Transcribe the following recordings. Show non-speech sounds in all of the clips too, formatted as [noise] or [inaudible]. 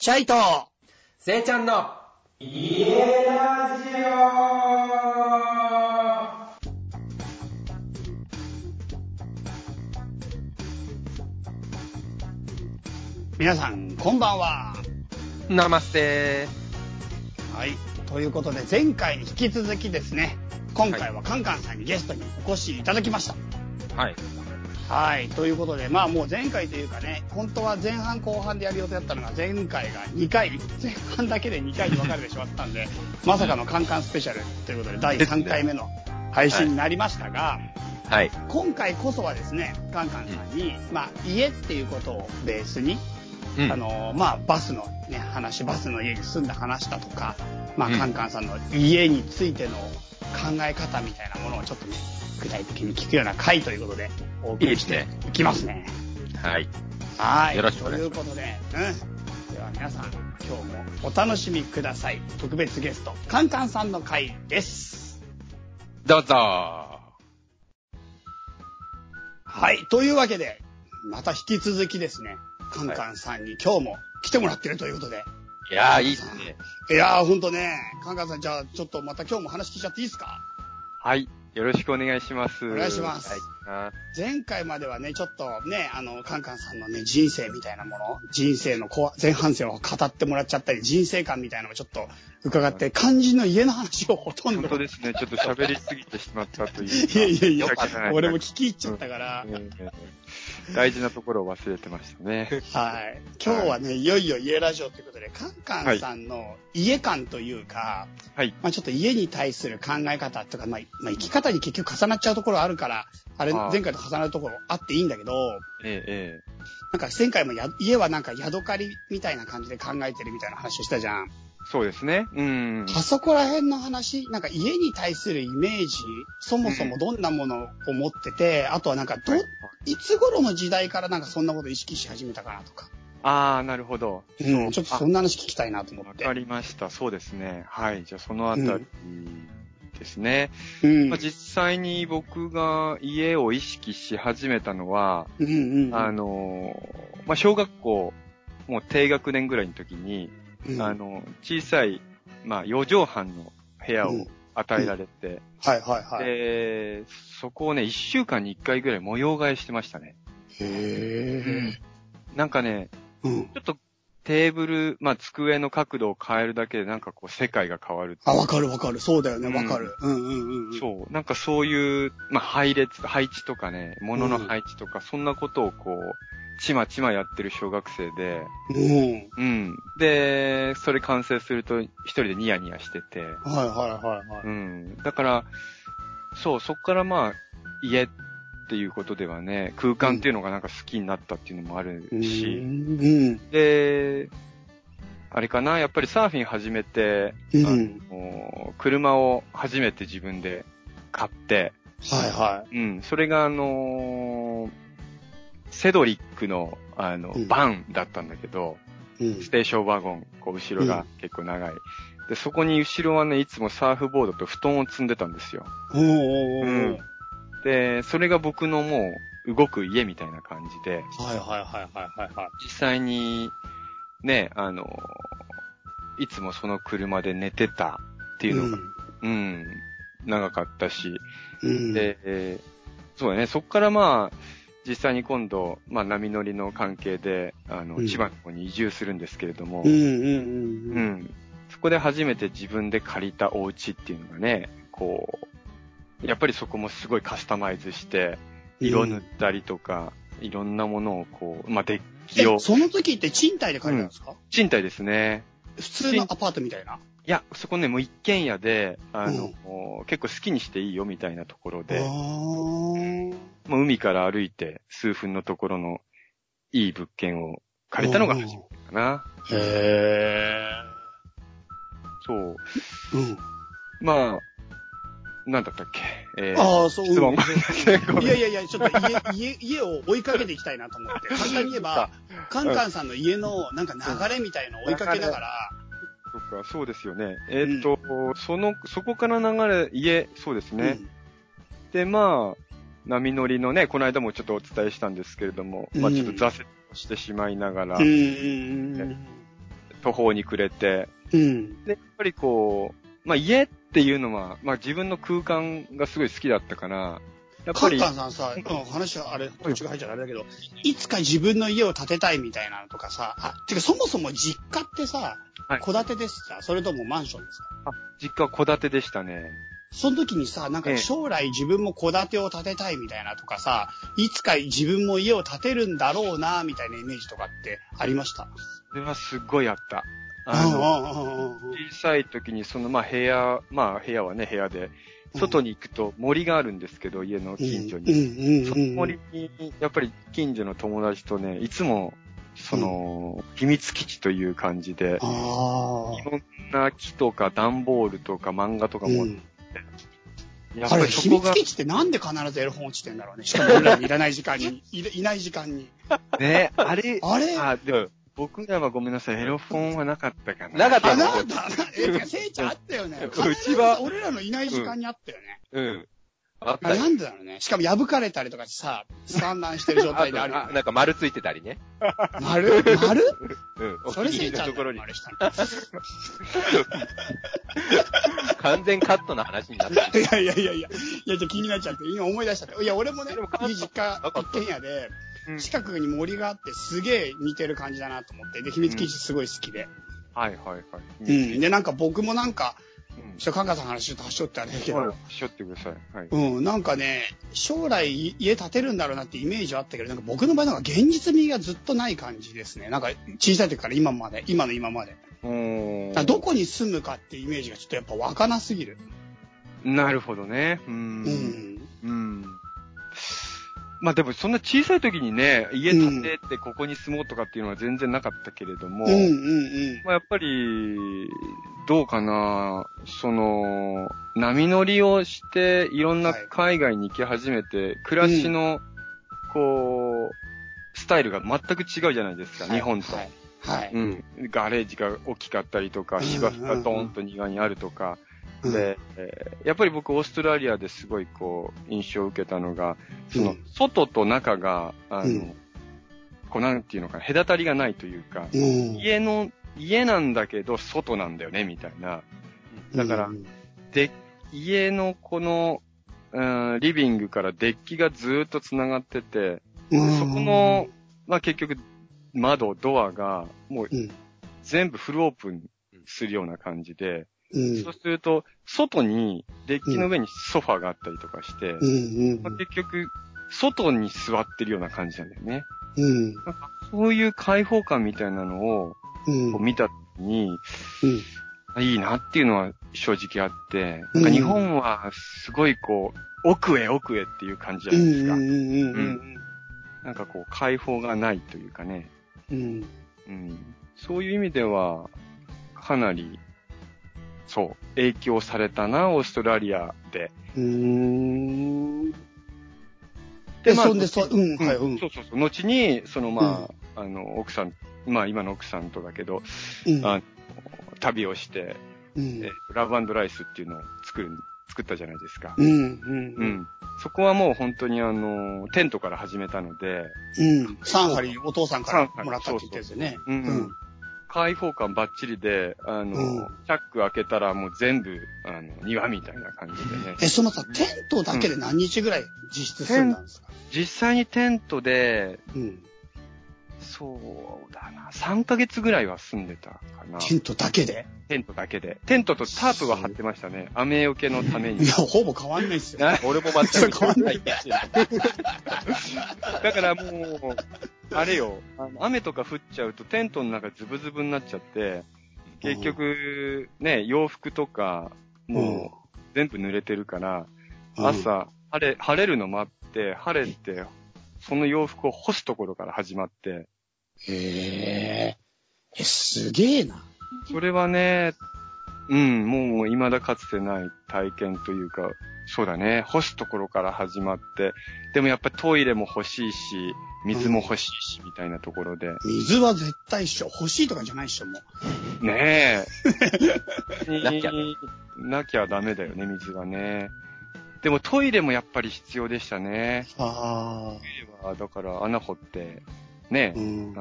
チャイと、せいちゃんの、家ラジオ皆さん、こんばんは。ナマステはい。ということで、前回に引き続きですね、今回はカンカンさんにゲストにお越しいただきました。はい。はい。ということで、まあもう前回というかね、本当は前半後半でやる予定だったのが、前回が2回、前半だけで2回に分かれてしまったんで、[laughs] まさかのカンカンスペシャルということで、第3回目の配信になりましたが、はい。今回こそはですね、カンカンさんに、まあ家っていうことをベースに、うんあの、まあ、バスのね、話、バスの家に住んだ話だとか、まあ、うんカンカンさんの家についての考え方みたいなものをちょっとね、具体的に聞くような回ということで、お送りしていきますね。はい。はい。よろしくお願いしということで、うん。では皆さん、今日もお楽しみください。特別ゲスト、カンカンさんの回です。どうぞはい。というわけで、また引き続きですね、カンカンさんに今日も来てもらってるということで、いやー、いいっすね。いやー、ほんとね、カンカンさん、じゃあ、ちょっとまた今日も話聞いちゃっていいですか？はい。よろしくお願いします。お願いしますはい。前回まではね、ちょっとね、あの、カンカンさんのね、人生みたいなもの、人生の前半戦を語ってもらっちゃったり、人生観みたいなのをちょっと伺って、肝心の家の話をほとん本ど。当ですね。ちょっと喋りすぎてしまったというか。[laughs] いやいやいや俺も聞き入っちゃったから、ええ [laughs] 大事なところを忘れてましたね。[laughs] はい。[laughs] 今日はね、いよいよ家ラジオということで、カンカンさんの家観というか、はい。まあちょっと家に対する考え方とか、まあ、まあ生き方に結局重なっちゃうところあるから、あれ、前回と重なるところあっていいんだけど、えええなんか前回もや家はなんかヤドカリみたいな感じで考えてるみたいな話をしたじゃん。えそうですね。うん。あそこら辺の話、なんか家に対するイメージ、そもそもどんなものを持ってて、あとはなんかど、はいいつ頃の時代からなんかそんなこと意識し始めたかなとか。ああ、なるほど。うん、ちょっとそんな話聞きたいなと思ってわか。りました。そうですね。はい。じゃあそのあたりですね。うん。まあ、実際に僕が家を意識し始めたのは、うんうんうん。あのー、まあ、小学校、もう低学年ぐらいの時に、うんあの、小さい、まあ、4畳半の部屋を与えられて、はいはいはい。で、そこをね、1週間に1回ぐらい模様替えしてましたね。へなんかね、え。うん。ちょっとテーブル、まあ、机の角度を変えるだけでなんかこう世界が変わる。あ、わかるわかる。そうだよね、うんわかる。うんうんうんうん。そう。なんかそういう、まあ、配列、配置とかね、物の配置とか、そんなことをこう、ちまちまやってる小学生で、うん。うん。で、それ完成すると一人でニヤニヤしてて、はいはいはいはい。うん。だから、そう、そっからまあ、家っていうことではね、空間っていうのがなんか好きになったっていうのもあるうん。し、うん。で、あれかな、やっぱりサーフィン始めて、うん。あの車を初めて自分で買って、はいはうん、それがあのーセドリックの、あの、うんバンだったんだけど、い。うんス。テーションワゴン、こう、後ろが結構長い。で、そこに後ろはね、いつもサーフボードと布団を積んでたんですよ。おーおーおーで、それが僕のもう、動く家みたいな感じで、はいはいはいはいはいはい。実際に、ね、あの、いつもその車で寝てたっていうのが、うん、長かったし、うん。で、えーそうだね、そこからまあ、実際に今度、まあ波乗りの関係で、あの、うん。千葉の方に移住するんですけれども、うんうんうんううん。ん。そこで初めて自分で借りたお家っていうのがね、こう、やっぱりそこもすごいカスタマイズして、色塗ったりとか、いろんなものをこう、まあ、デッキを。え、、その時って賃貸で借りたんですか？賃貸ですね。普通のアパートみたいな？いや、そこね、もう一軒家で、あの、うん。結構好きにしていいよみたいなところで、あーもう海から歩いて数分のところのいい物件を借りたのが初めてかな。へそう。ーうん。まあ、なんだったっけ？えーああ、そう。質問うん [laughs] いやいやいや、ちょっと家、[laughs] 家、家を追いかけていきたいなと思って。簡単に言えば、カンカンさんの家のなんか流れみたいのを追いかけながら、そっか、そうですよね。えーっと、その、そこから流れ、家、そうですね。で、まあ、波乗りのね、この間もちょっとお伝えしたんですけれども、まあうんちょっと挫折をしてしまいながら、うん。途方に暮れて、うん。で、やっぱりこう、まあ家っていうのは、まあ自分の空間がすごい好きだったから、やっぱり、カンカンさんさ、うん、話はあれ、こっちが入っちゃうあれだけど、いつか自分の家を建てたいみたいなのとかさ、あ、てかそもそも実家ってさはい、戸建てですか？それともマンションですか？あ、実家は戸建てでしたね。その時にさ、なんかええ将来自分も戸建てを建てたいみたいなとかさ、いつか自分も家を建てるんだろうな、みたいなイメージとかってありました？それはすっごいあった。うんあの、小さい時にその、まあ部屋、まあ部屋はね、部屋で、外に行くと森があるんですけど、家の近所に。にその森に、やっぱり近所の友達とね、いつも、その、秘密基地という感じで。いろんな木とか段ボールとか漫画とかも、うんやっぱりそこが、密基地ってなんで必ずエロ本落ちてんだろうね。しかも俺らにいらない時間に、[laughs] いいない時間に。ね、あれ、あれ？あ、でも、僕らはごめんなさい、エロフォンはなかったかな。あ、なかったの？なんだ、え、てかせいちゃんあったよね。[laughs] うちは俺らのいない時間にあったよね。うん。あな。んでだろうね。しかも破かれたりとかさ、散乱してる状態であるよね。あなんか丸ついてたりね。丸？丸？[laughs] うん。おそれせいちゃんたの。[laughs] 完全カットな話になってる。[laughs] いやいやいやいや、いや、じゃあ気になっちゃって、今思い出しちゃって。いや、俺もね、でもいい実家、一軒家で、うん近くに森があって、すげえ似てる感じだなと思って、で、秘密基地すごい好きで。はいはいはい。うん。で、なんか僕もなんか、うんちょっとカンカンさんの話ちょっと端折ってあれだけど、はいしょってください。はい。うん、なんかね、将来家建てるんだろうなってイメージはあったけど、なんか僕の場合なんか現実味がずっとない感じですね。なんか小さい時から今まで、今の今まで。うーんだからどこに住むかってイメージがちょっとやっぱ湧かなすぎる。なるほどね。う。うんん。うん。まあでもそんな小さい時にね、家建ててここに住もうとかっていうのは全然なかったけれども、うんうんうん。まあやっぱり、どうかな、その、波乗りをして、いろんなはい海外に行き始めて、暮らしの、こう、スタイルが全く違うじゃないですか、はい日本と。はい。はい。うん。ガレージが大きかったりとか、うん芝生がドーンと庭にあるとか、うんで、えーやっぱり僕オーストラリアですごいこう、印象を受けたのが、そのうん、外と中が、あの、うんこうなんていうのかな、隔たりがないというか、うん。家の、家なんだけど外なんだよね、みたいな。だからうんで、家のこの、うん、リビングからデッキがずーっと繋がってて、うんそこの、まあ結局、窓、ドアが、もううん。全部フルオープンするような感じで、うん。そうすると、外に、デッキの上にソファーがあったりとかして、まあ、結局、外に座ってるような感じなんだよね。うん。なんかそういう開放感みたいなのをうん。こう見た時に、うん。いいなっていうのは正直あって、うんなんか日本はすごいこう、奥へ奥へっていう感じじゃないですか。うんうんうんうんなんかこう、開放がないというかね。うん。うん、そういう意味では、かなり、そう、影響されたな、オーストラリアで。うーん。でで、まあそんで、そ、うん、はい、うん。そうそうそう。後に、そのまあ、あの、奥さん、まあ今の奥さんとだけど、うんあ旅をして、うんえラブライスっていうのを作る、作ったじゃないですか。うん、うん、ううん。ん。そこはもう本当にあの、テントから始めたので、うん。3針お父さんからもらったって言ったやつよね。うんうん。開放感バッチリで、あの、うんチャック開けたらもう全部、あの、庭みたいな感じでね。え、そのさ、テントだけで何日ぐらい実質住んだんですか？実際にテントで、うん。そうだな、3ヶ月ぐらいは住んでたかな。テントだけで？テントだけで。テントとタープは張ってましたね。雨よけのためにいや、。ほぼ変わんないっすよ。[laughs] 俺も全く [laughs] 変わんない。[laughs] だからもう、あれよ、あの雨とか降っちゃうとテントの中ズブズブになっちゃって、結局、ね、洋服とか、もう全部濡れてるから、うん、朝、晴れ、晴れるの待って、晴れて、その洋服を干すところから始まって、へえ。え、すげえな。それはね、うん、もう未だかつてない体験というか、そうだね、干すところから始まって、でもやっぱりトイレも欲しいし、水も欲しいし、みたいなところで。水は絶対一緒。欲しいとかじゃないっしょ、もう。ねえ。[laughs] なきゃなきゃダメだよね、水はね。でもトイレもやっぱり必要でしたね。ああ。トイレは、だから穴掘って、ねう、ん。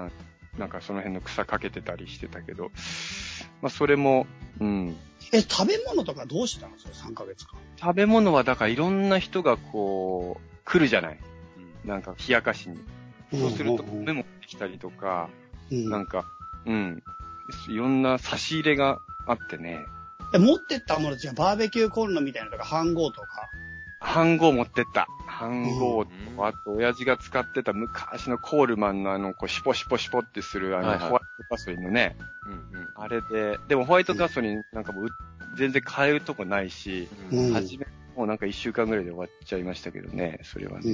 なんかその辺の草かけてたりしてたけど、まあそれも、うん。え、食べ物とかどうしたの？それ3ヶ月間。食べ物はだからいろんな人がこう、来るじゃないなんか冷やかしに。そうするとうん米持ってきたりとか、うんなんか、うん。いろんな差し入れがあってね。え持ってったものじゃバーベキューコンロみたいなのとか、飯盒とか。飯盒持ってった。飯盒と、うんあと、親父が使ってた昔のコールマンのあの、こう、シュポシュポシュポってする、あの、ホワイトガソリンのね、うんうん。あれで、でもホワイトガソリンなんかもう、全然買えるとこないし、うん初め、もうなんか一週間ぐらいで終わっちゃいましたけどね、それはうね。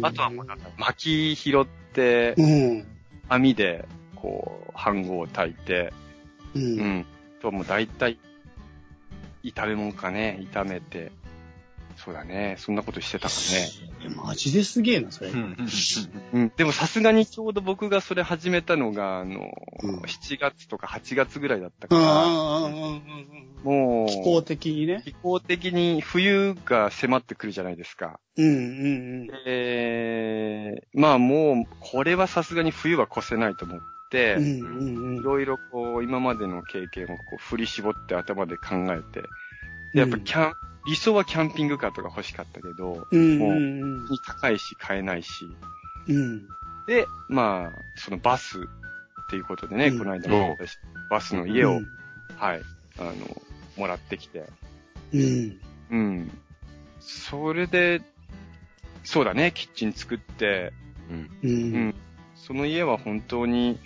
んあとはもうなんか、薪拾って、うん。網で、こう、飯盒を炊いて、う。うんん。と、もう大体、炒め物かね、炒めて、そうだね、そんなことしてたかね。え、マジですげえな、それ。うんうん。でもさすがにちょうど僕がそれ始めたのが、あの、うん7月とか8月ぐらいだったうんから、うんうんうんうん。もう、気候的にね。気候的に冬が迫ってくるじゃないですか。うんうんえー、まあもう、これはさすがに冬は越せないと思って、うん。うんうんうん。いろいろこう、今までの経験をこう振り絞って頭で考えて、でやっぱキャン、理想はキャンピングカーとか欲しかったけど、うんもう高いし買えないし、うん。で、まあ、そのバスっていうことでね、うんこの間もバスの家を、うんはい、あの、もらってきて、うん。うん。それで、そうだね、キッチン作って、うん。う。うんん。その家は本当に、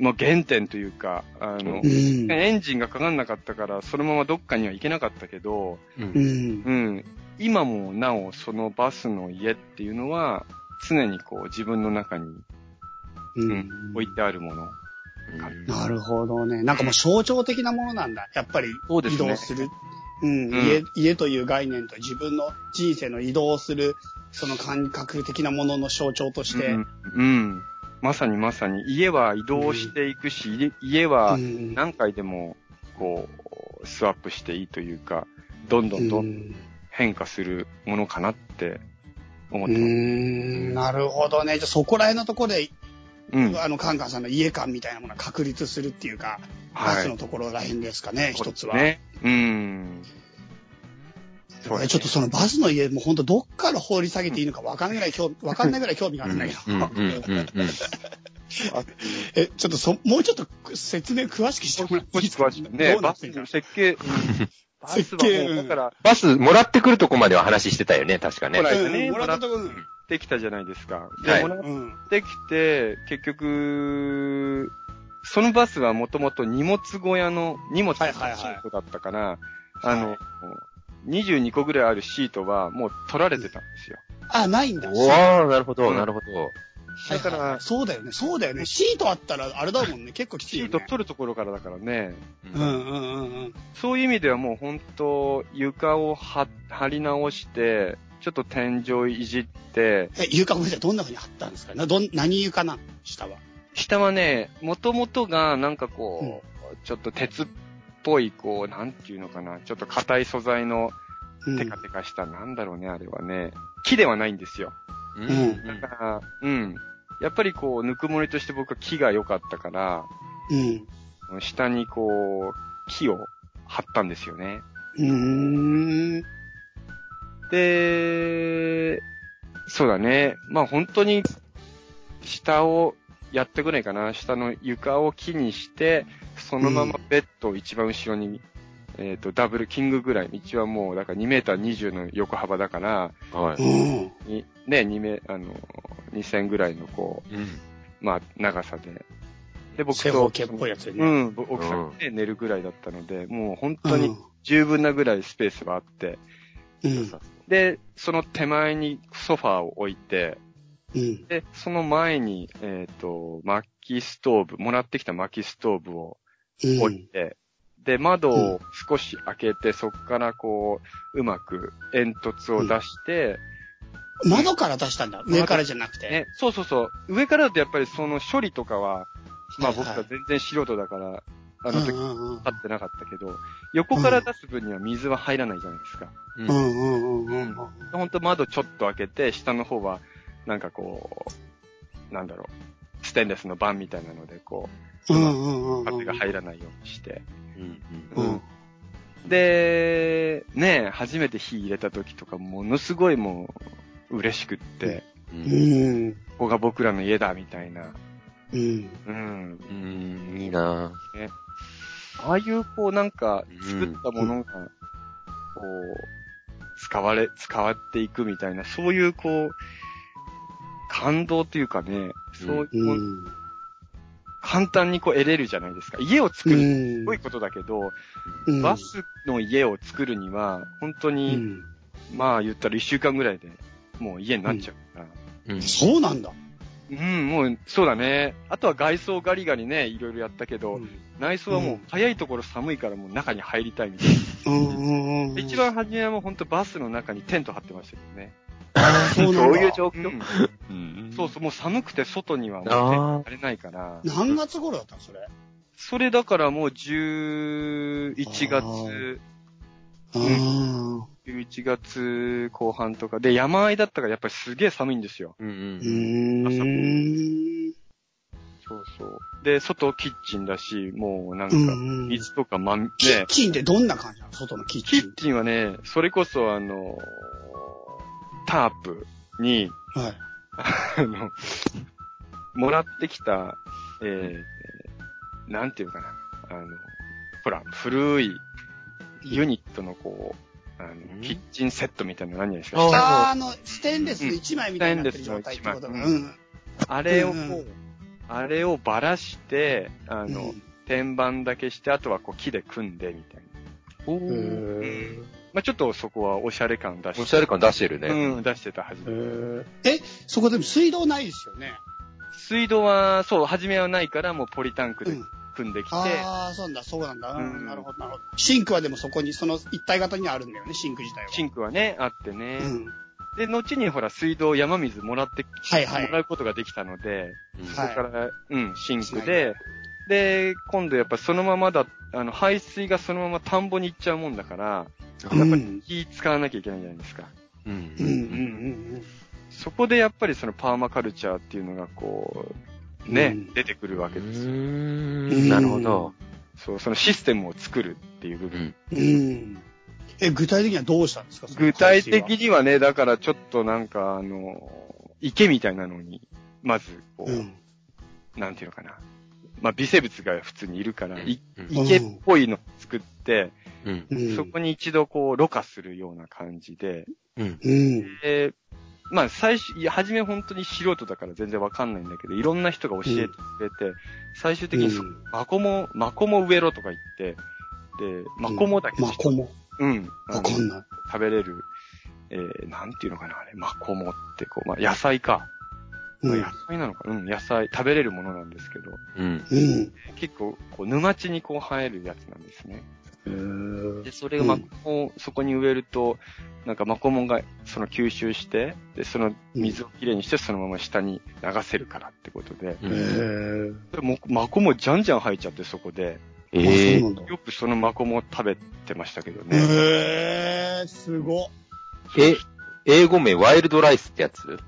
まあ原点というか、あのう、ん。エンジンがかかんなかったから、そのままどっかには行けなかったけど、う。うんん。うん。今もなお、そのバスの家っていうのは、常にこう自分の中に、ううんん。置いてあるもの。なるほどね。なんかもう象徴的なものなんだ。やっぱり移動する。うん、うん家、家という概念と自分の人生の移動する、その感覚的なものの象徴として。うん。うん。まさにまさに、家は移動していくし、家家はうん何回でも、こう、スワップしていいというか、どんどんどうんん変化するものかなって思っうてます。ん、なるほどね。じゃあそこら辺のところで、うん。あの、カンカンさんの家感みたいなものが確立するっていうか、バはいスのところら辺ですかね、一つは。ね。うん。そうねちょっとそのバスの家、もう本当どっから掘り下げていいのか分かんないぐらい興味、[laughs] 分かんないぐらい興味があるんだけど。うん。うん。うん。え、ちょっとそ、もうちょっと説明詳しくしてもらっていいですか？詳しくねバス設計、バス設計だか？ら、バスもらってくるとこまでは話してたよね、確かねほ。らねうんもらったところ、うんできたじゃないですか。で、はいもらっうん。てきて、結局、そのバスはもともと荷物小屋の荷物のシはいはいはいートだったから、あの、22個ぐらいあるシートはもう取られてたんですよ。あ、ないんだ。おー、なるほど、うんなるほど。だかだからら、そうだよね。そうだよね。シートあったら、あれだもんね。結構きついよね。シート取るところからだからね。うんうんうんうん。そういう意味ではもう本当、床をは張り直して、ちょっと天井いじって、え、床ごめんなさい。どんな風に貼ったんですか？などん、何床なの下は。下はね、元々がなんかこう、ちょっと鉄っぽい、こう、なんていうのかな、ちょっと硬い素材のうんテカテカした、なんだろうね、あれはね。木ではないんですよ。うんんだから、うん。やっぱりこう、ぬくもりとして僕は木が良かったから、うん。下にこう、木を貼ったんですよね。うーん。で、そうだね。まあ本当に、下をやってくらいかな。下の床を木にして、そのままベッドを一番後ろに、えっ、と、ダブルキングぐらい。一番もう、だから2メーター20の横幅だから、はい。ね、2メ、あの、2000ぐらいのこうん。う、まあ、長さで。で、僕正と、方形っぽいやつでうね。ん、奥さんで寝るぐらいだったので、もう本当にうん。十分なぐらいスペースがあって、うん。で、その手前にソファーを置いて、うん。で、その前に、えっ、と、薪ストーブ、もらってきた薪ストーブを置いて、で、窓を少し開けて、そこからこう、うまく煙突を出して、窓から出したんだ。上からじゃなくて。ね、そうそうそう、上からだとやっぱりその処理とかは、まあはいはい僕は全然素人だから、あの時うんうんうん立ってなかったけど、横から出す分には水は入らないじゃないですか。う。うんんうんうんうんうん。ほんと窓ちょっと開けて、下の方は、なんかこう、なんだろう。ステンレスの板みたいなので、こうんうんうん。う、風が入らないようにして。で、ね、初めて火入れた時とか、ものすごいもう、嬉しくって、う。うんん。ここが僕らの家だ、みたいな。うん。うん。うん、いいなああいう、こう、なんか、作ったものが、こう、使われ、使わっていくみたいな、そういう、こう、感動というかね、そういうう、ん。簡単にこう得れるじゃないですか。家を作る、すごいことだけど、うんバスの家を作るには、本当うに、ん。まあ言ったら一週間ぐらいで、もう家になっちゃうから。うん。そうなんだ。うん、もう、そうだね。あとは外装ガリガリね、いろいろやったけど、内装はもううん早いところ寒いからもう中に入りたいみたいな。うんうんうん。一番初めはもう本当バスの中にテント張ってましたけどね。[laughs] そうういう状況？うんうんそうそう、もう寒くて外にはもうテンあート張れないから。何月頃だったのそれ？それだからもう11月、ああ。11月後半とかで山あいだったからやっぱりすげえ寒いんですよ。うんう。うん。そうそう。で、外キッチンだし、もうなんかうんうん水とかまん、ね、キッチンってどんな感じなの？外のキッチンキッ。チンはね、それこそあの、タープに、はい。あの、もらってきた、えー、なんていうかな、あの、ほら、古いユニットのこう、あの、ん。キッチンセットみたいなの何ですか。ああーあの、ステンレスの一枚みたいになってる状態ってことだ。うんうん。あれをこう、うんうん。あれをばらして、あの、うん。天板だけして、あとはこう木で組んでみたいな。おへーまあちょっとそこはおしゃれ感出して。おしゃれ感出してるね。うん、出してた、はじめ。へーえ、そこでも水道ないですよね。水道は、そう、初めはないから、もうポリタンクでうん組んできて、ああ、そうなんだ、そうなんだ。うんうんなるほど、なるほど。シンクはでもそこに、その一体型にはあるんだよね、シンク自体は。シンクはね、あってね。うん。で、後にほら、水道、山水もらって、はいはいもらうことができたので、うんはいそこから、うん、シンクで、で、今度やっぱそのままだ、あの、排水がそのまま田んぼに行っちゃうもんだから、やっぱり気使わなきゃいけないじゃないですか。うんうんうんうんそこでやっぱりそのパーマカルチャーっていうのがこう、ね、うん出てくるわうけですよ。ん。なるほど。そう、そのシステムを作るっていう部分。うん。うん。え、具体的にはどうしたんですか？具体的にはね、だからちょっとなんかあの、池みたいなのに、まず、こう、うん。なんていうのかな。まあ、微生物が普通にいるから、いうん池っぽいのを作って。そこに一度こう、ろ過するような感じで。で、まあ、最初、いや、初め本当に素人だから全然わかんないんだけど、いろんな人が教えてくれて、最終的にマコモ、マコモ植えろとか言って、で、マコモだけマコモ。うん。わかんない。食べれる、えー、なんていうのかな、あれ、マコモって、こう、まあ、野菜か。まあうん野菜なのかうん、野菜、食べれるものなんですけど、うん。うん。結構、こう、沼地にこう生えるやつなんですね。へーで、それがマコモをそこに植えると、なんかマコモがその吸収して、で、その水をきれいにしてそのまま下に流せるからってことで、でもマコモじゃんじゃん生えちゃってそこで、ええなんだ。よくそのマコモを食べてましたけどね。へえ、すごっ。え、英語名ワイルドライスってやつ？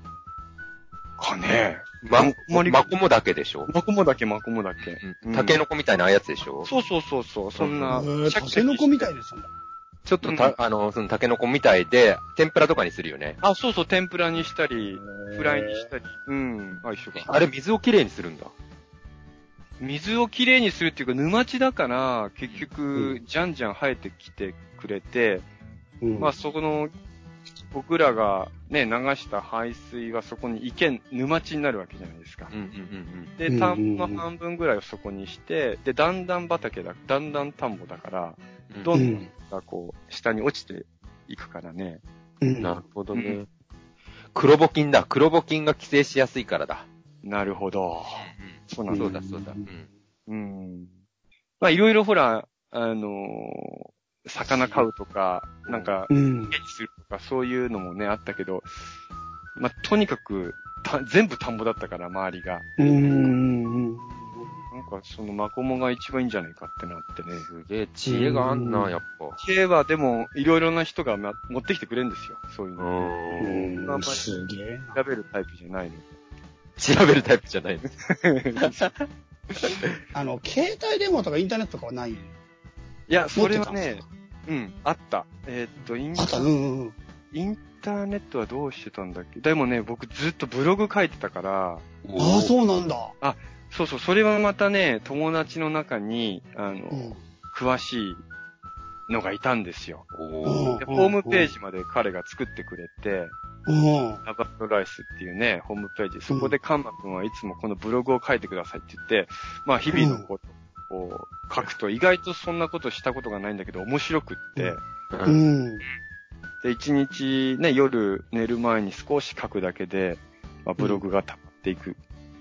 かね。ままり、マコモだけでしょ？マコモだけマコモだけ。うん。タケノコみたいなやつでしょ？そうそうそうそう、そんなタケノコみたいですんだ。ちょっとた、あの、そのタケノコみたいで、天ぷらとかにするよね。あ、そうそう、天ぷらにしたり、フライにしたり、うん、あ、一緒か。あれ水をきれいにするんだ。水をきれいにするっていうか、沼地だから、結う局、じゃんじゃん生えてきてくれて、うん。まあそこの、僕らがね、流した排水はそこに池、沼地になるわけじゃないですか。うんうんうんで、うん田んぼの半分ぐらいをそこにして、で、だんだん畑だ、だんだん田んぼだから、うん。どんどんがこう、下に落ちていくからね。うんなるほどねうん。黒募金だ。黒募金が寄生しやすいからだ。なるほど。そうなんだ。そうだそうだ。うん。うん。まあいろいろほら、あのー魚飼うとか、なんか、うん。するとか、そういうのもね、あったけど、まあ、とにかく、た全部田んぼだったから、周りが。うん。なんか、そのマコモが一番いいんじゃないかってなってね。すげえ知恵があんな、やっぱ。系はでも、いろいろな人が、ま、持ってきてくれるんですよ。そういううの。ん。うん。すげえな。調べるタイプじゃないので。調べるタイプじゃないの。[laughs] あの、携帯電話とかインターネットとかはない？いや、それはねうん、あった。えーっと、インあった、うんうんうん。インターネットはどうしてたんだっけ？でもね、僕ずっとブログ書いてたから、ああ、そうなんだ。そうそう、それはまたね、友達の中に、あの、うん。詳しいのがいたんですよ。で、ホームページまで彼が作ってくれて、うん。ラバットライスっていうね、ホームページ、そこでカンマ君はいつもこのブログを書いてくださいって言って、まあ日々のことを書くと意外とそんなことしたことがないんだけど面白くって、ううんん。で、一日ね、夜寝る前に少し書くだけで、まあ、ブログが溜まっていくっ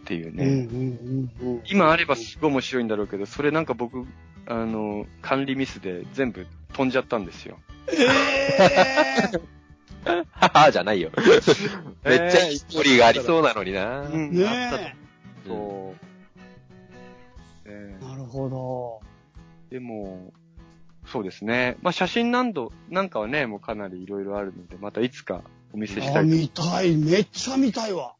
ていううん。ね。今あればすごい面白いんだろうけど、それなんか僕、あの、管理ミスで全部飛んじゃったんですよ。ええははじゃないよ。めっちゃいいストーリーがありそうなのにな。うんー。あったとねそう。ええ。なるほど。ーでも、そうですね。まあ、写真何度、なんかはね、もうかなりいろいろあるので、またいつかお見せしたあ、いと。見たい。めっちゃ見たいわ。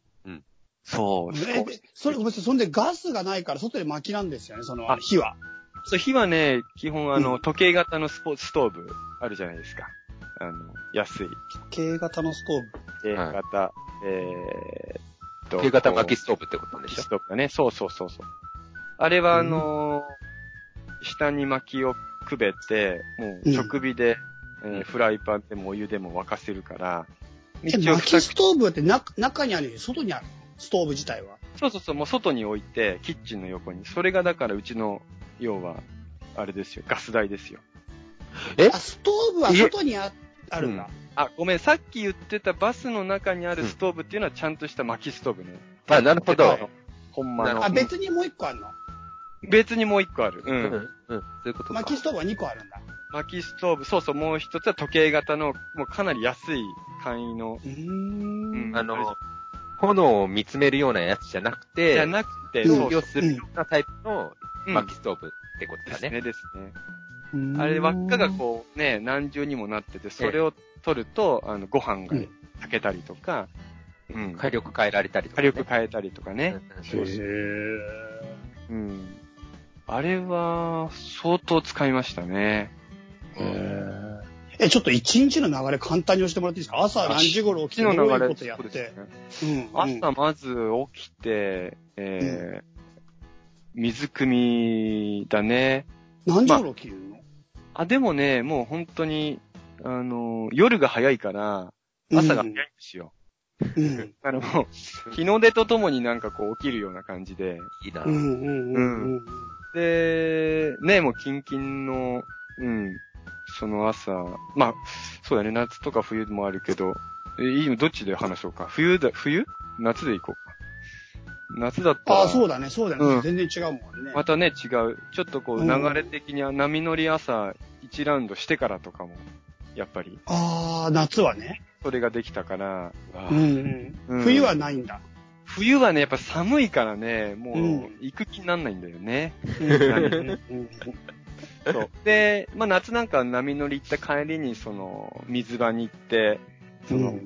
そう、そうえ、でそれ、ごめんなさい。そんでガスがないから外で薪なんですよね、そのあ火は。そう、火はね、基本あの、うん時計型のスポストーブあるじゃないですか。あの、安い。軽型のストーブ。時計型、えーっと。旧型薪スストーブってことでしょ？トーブだね。そうそうそうそう。あれはあのー下に薪をくべて、もう直火で、えーフライパンでもお湯でも沸かせるから、え、薪ストーブって中中にあるよ外にある？ストーブ自体は？そうそうそう、もう外に置いて、キッチンの横に。それがだからうちの、要は、あれですよ、ガス台ですよ。え？あ、ストーブは外にああるんだ。あ、ごめん、さっき言ってたバスの中にあるストーブっていうのはちゃんとした薪ストーブね。あ、なるほど。ほんまの。あ、別にもう一個あるの？別にもう一個ある。う。うんん。うん。そういうことか。薪ストーブは二個あるんだ。薪ストーブ、そうそう、もう一つは時計型の、もうかなり安い簡易の。うーん。あの、炎を見つめるようなやつじゃなくて、じゃなくて、うんそうするようなタイプのうん薪ストーブってことだね。ですね、ですね。うーんあれ、輪っかがこう、ね、何重にもなってて、それを取ると、あの、ご飯がうん炊けたりとか、うん。火力変えられたりとか、火力変えたりとかね。うんへーうん。あれは、相当使いましたね。え、ちょっと一日の流れ簡単に教えてもらっていいですか？朝何時頃起きてどういうことやってそうです。ねうんうん朝まず起きて、えー、水汲みだね。何時頃起きるの？あ、でもね、もう本当に、あの、夜が早いから、朝が早いんですよ。うん。[laughs] あの、もう日の出とともになんかこう起きるような感じで。いいな。うんうんうんうん。で、ね、もうキンキンの、うん、その朝、まあ、そうだね、夏とか冬もあるけど、えいいのどっちで話そうか？冬だ、冬？夏で行こうか。夏だったら、ああ、そうだね、そうだね。うん全然違うもんね。またね、違う。ちょっとこう、うん流れ的には波乗り朝1ラウンドしてからとかも、やっぱり、ああ、夏はね。それができたから、うんうんうん冬はないんだ。冬はね、やっぱ寒いからね、もう、うん行く気になんないんだよね。そう。で、まあ夏なんかは波乗り行った帰りに、その、水場に行って、その、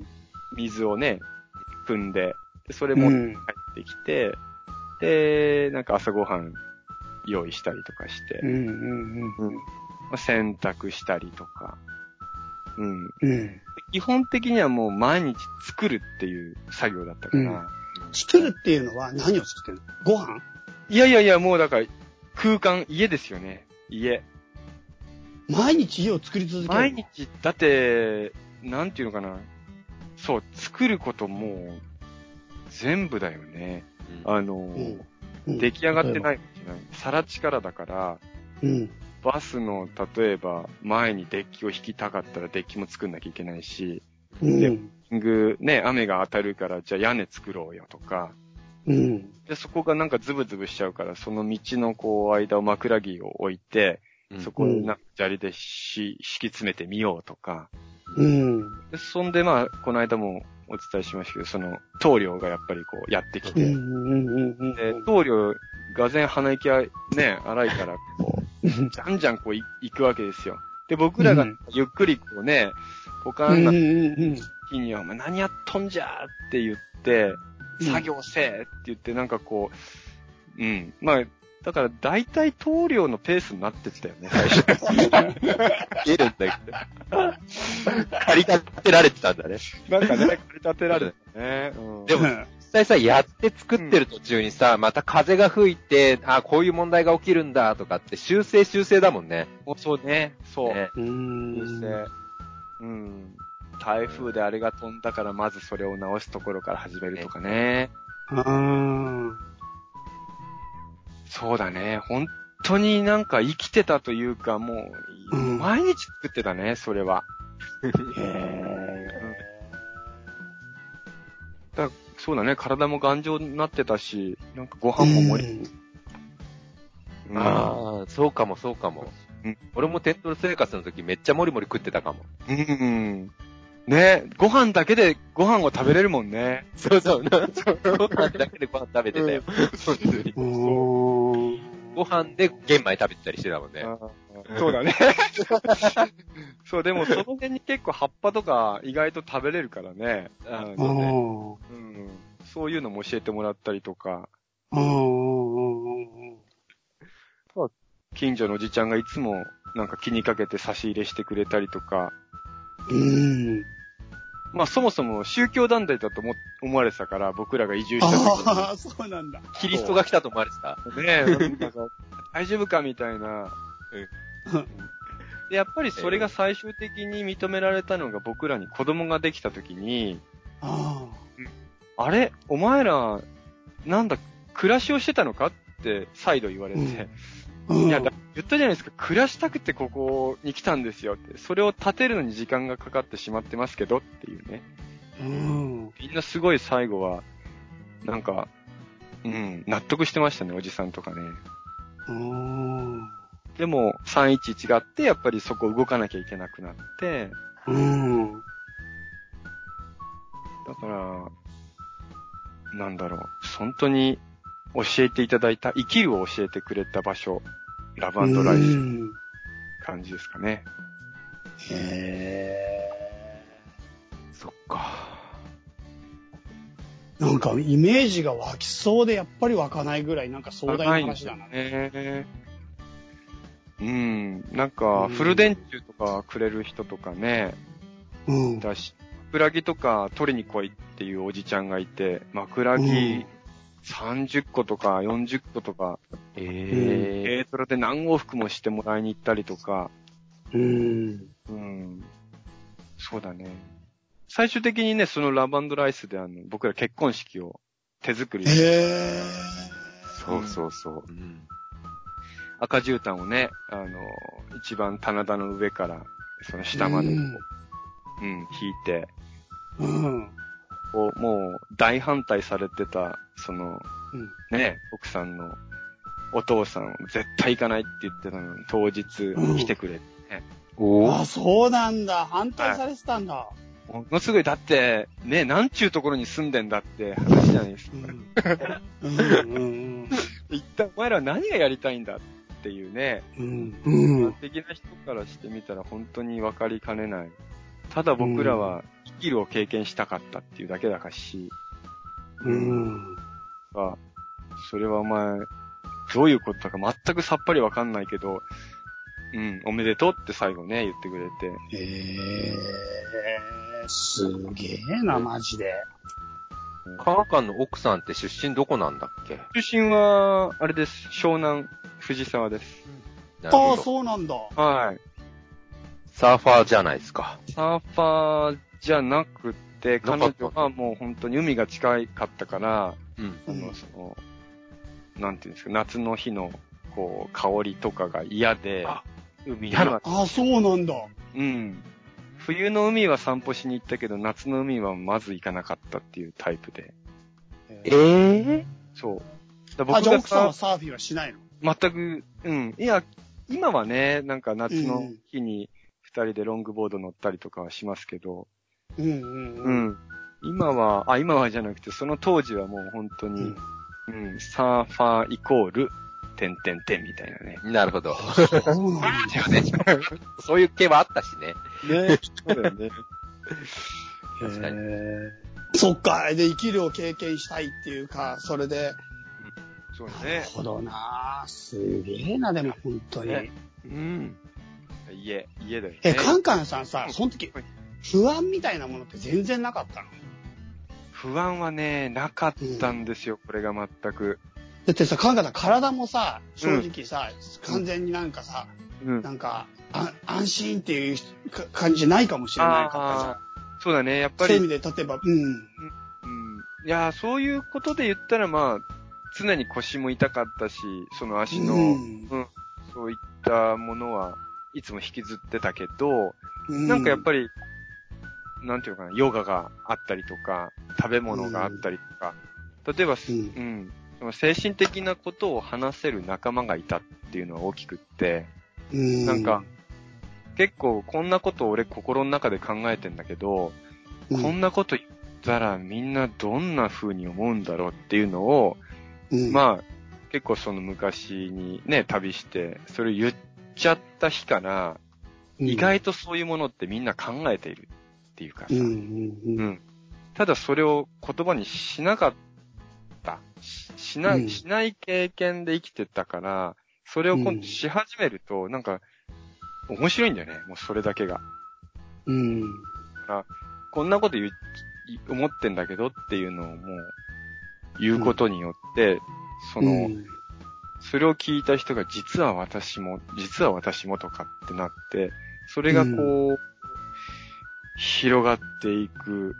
水をね、汲んで、でそれもうん帰ってきて、で、なんか朝ごはん用意したりとかして、洗濯したりとか、うん。うん。基本的にはもう毎日作るっていう作業だったから、うん作るっていうのは何を作ってるの？ご飯？いやいやいや、もうだから、空間、家ですよね。家。毎日家を作り続けるの？毎日、だって、なんていうのかな。そう、作ることもう、全部だよね。あの、うん出来上がってないわけじゃない。皿力だから、うん。バスの、例えば、前にデッキを引きたかったらデッキも作んなきゃいけないし、うん。でぐね、雨が当たるから、じゃあ屋根作ろうよとか、うん。で、そこがなんかズブズブしちゃうから、その道のこう、間を枕木を置いて、うんそこになんか砂利でし、敷き詰めてみようとか。うん。で、そんでまあ、この間もお伝えしましたけど、その、棟梁がやっぱりこう、やってきうん。て、うん。うん。で、棟梁、がぜん鼻息はね、荒いから、こう、じゃんじゃんこうい行くわけですよ。で、僕らがうんゆっくりこうね、ポカンなうん。日には、お前何やっとんじゃーって言って、作業せえって言ってなんかこう、うん。まあ、だから大体棟梁のペースになってきたよね、最初。出るんだけど。借り立てられてたんだね。なんかね、駆り立てられたね。うん、でも実際さ、やって作ってる途中にさ、また風が吹いて、あ、こういう問題が起きるんだとかって修正修正だもんね。そうね、そう。修正。うん。台風であれが飛んだから、まずそれを直すところから始めるとかね。あーそうだね。本当になんか生きてたというか、もう、うん毎日作ってたね、それは。[laughs] へだそうだね、体も頑丈になってたし、なんかごー飯も盛り、うんうんああ、そうかもそうかも。うん俺もテントル生活の時めっちゃモリモリ食ってたかも。うん。ね。ご飯だけでご飯を食べれるもんね。そうそう。ご飯だけでご飯食べてたよ。ご飯で玄米食べてたりしてたもんね。そうだね。[laughs] そう、でもその辺に結構葉っぱとか意外と食べれるからね。あうんそうね。うん。そういうのも教えてもらったりとか、近所のおじちゃんがいつもなんか気にかけて差し入れしてくれたりとか、うん。まあそもそも宗教団体だと思思われてたから、僕らが移住した時ああ、そうなんだ。キリストが来たと思われてた？にね、なんか [laughs] 大丈夫かみたいな。で、やっぱりそれが最終的に認められたのが僕らに子供ができた時に、ああれ？お前ら、なんだ、暮らしをしてたのか？って再度言われて、うんあ。いや、だ言ったじゃないですか、暮らしたくてここに来たんですよって。それを建てるのに時間がかかってしまってますけどっていうね。うん。みんなすごい最後は、なんか、うん、納得してましたね、おじさんとかね。うん。でも、311があって、やっぱりそこ動かなきゃいけなくなって、うん。だから、なんだろう、本当に教えていただいた、生きるを教えてくれた場所、ラブライスうん感じですかね。へそっか。ーなんかイメージが湧きそうでやっぱり湧かないぐらいなんか壮大な話だな。ね。うん。なんうか、んフル電柱とかくれる人とかね、うん。だし、枕木とか取りに来いっていうおじちゃんがいて、枕木30個とか40個とか、ええ軽トラで何往復もしてもらいに行ったりとか、うん。うん。そうだね。最終的にね、そのラバンドライスであの、僕ら結婚式を手作りで、へそうそうそう。うん赤絨毯をね、あの、一番棚田の上から、そのー下まで、ううんん、引いて、うん。こう、もう大反対されてた、その、うん。ね、奥さんのお父さん、絶対行かないって言ってたのに、当日来てくれて、おあ、そうなんだ。反対されてたんだ。ものすごい、だって、ね、なんちゅうところに住んでんだって話じゃないですか。うん。うん。うん。一体お前らは何がやりたいんだっていうね、うん。一うん般。的な人からしてみたら本当に分かりかねない。ただ僕らは生きるを経験したかったっていうだけだからし、うん。がそれはお前、どういうことだか全くさっぱりわかんないけど、うん、おめでとうって最後ね、言ってくれて。へえ、すげえな、マジで。カーカンの奥さんって出身どこなんだっけ？出身は、あれです。湘南、藤沢です。ああ。そうなんだ。はい。サーファーじゃないですか。サーファーじゃなくて、彼女はもう本当に海が近かったから、うん。あの、その、なんていうんですか、夏の日の、こう、香りとかが嫌であ、海には、ああ、そうなんだ。うん。冬の海は散歩しに行ったけど、夏の海はまず行かなかったっていうタイプで。ええそう。だからあ、じゃあ奥さんはさ、サーフィンはしないの？全く、うん。いや、今はね、なんか夏の日に二人でロングボード乗ったりとかはしますけど、うんうんううん。ん。今は、あ、今はじゃなくて、その当時はもう本当に、うんうん、サーファーイコール、てんてんてんみたいなね。なるほど。そう [laughs] いう系はあったしね。ねそうだよね。[laughs] 確かにそっか。で、生きるを経験したいっていうか、それで。なるそうね。ほどなすげえな、でも本当に。ねうん。家、家だよね。え、カンカンさんさう、んその時、不安みたいなものって全然なかったの？不安はね、なかったんですよ、これが全く。だってさ、カンカンさん体もさ、正直さ、完全になんかさ、うん。なんか、あ安心っていうか感じじゃないかもしれないかったじゃんあ。ーそうだね、やっぱり。そういう意味で、例えば、うん。うん。いやー、そういうことで言ったら、まあ、常に腰も痛かったし、その足の、ううんん、そういったものはいつも引きずってたけど、なんかやっぱり、なんていうのかな、ヨガがあったりとか、食べ物があったりとか、例えば、うん。うん、その精神的なことを話せる仲間がいたっていうのは大きくって、りなんか、結構こんなこと俺心の中で考えてんだけど、こんなこと言ったらみんなどんな風に思うんだろうっていうのを、うん、まあ、結構その昔にね、旅して、それ言っちゃった日から、うん。意外とそういうものってみんな考えているっていうかさ、うん、うん、ううん。ん。ただそれを言葉にしなかった。ししな、うんしない経験で生きてたから、それを今うん度し始めると、なんか、面白いんだよね。もうそれだけが。うん。こんなこと言う、い思ってんだけどっていうのをもう、言うことによって、その、うんそれを聞いた人が実は私も、実は私もとかってなって、それがこう、広がっていく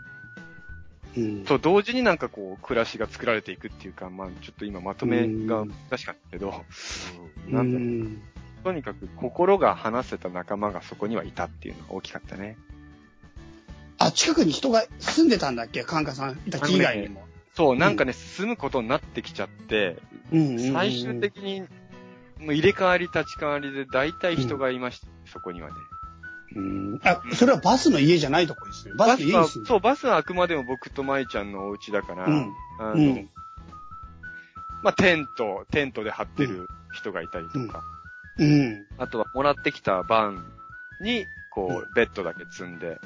うん。と同時になんかこう、暮らしが作られていくっていうか、まあちょっと今まとめが難しかったけど、なんだろううんとにかく心が話せた仲間がそこにはいたっていうのが大きかったね。あ、近くに人が住んでたんだっけ？カンカンさんたち以外にも。そう、なんかね、住むことになってきちゃって、うんうんうん最終的に、もう入れ替わり立ち替わりで大体人がいました、そこにはね。うんあ、それはバスの家じゃないとこですね。バスの家はに住んでそう、バスはあくまでも僕と舞ちゃんのお家だから、うんあの、うんまあ、テント、テントで張ってる人がいたりとか、うん。あとはもらってきたバンに、こうんう、ベッドだけ積んで、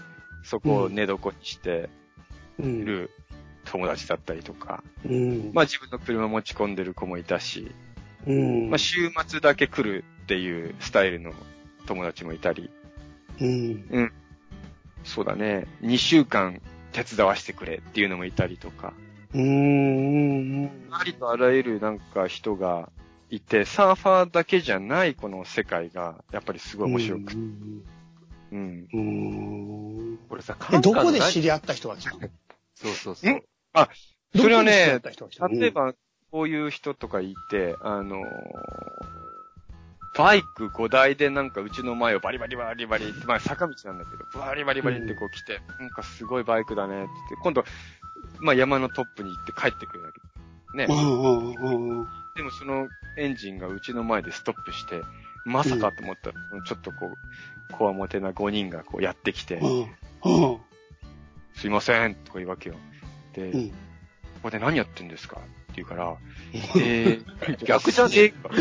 そこを寝床にしてうん。る友達だったりとか、うん。まあ自分の車持ち込んでる子もいたし、うん。まあ週末だけ来るっていうスタイルの友達もいたり、うん。そうだね、2週間手伝わしてくれっていうのもいたりとか、うん。うん。ありとあらゆるなんか人がいて、サーファーだけじゃないこの世界が、やっぱりすごい面白く、うん。うん。うん。これさ、え、どこで知知り合った人が来たの？そうそうそう。んそれはね例え、ば、こういう人とかいて、あのーバイク5台でなんかうちの前をバリバリバリバリって、まあ坂道なんだけど、バリバリバリってこう来て、なんかすごいバイクだねって言って、今度、まあ山のトップに行って帰ってくるだけ。ねう。んうんうんうん。でもそのエンジンがうちの前でストップして、まさかと思ったら、ちょっとこう、こわもてな5人がこうやってきて。すいませんとか言うわけよ。で、こうん。こで何やってんですか？って言うから、えー、逆じゃねえか。[laughs]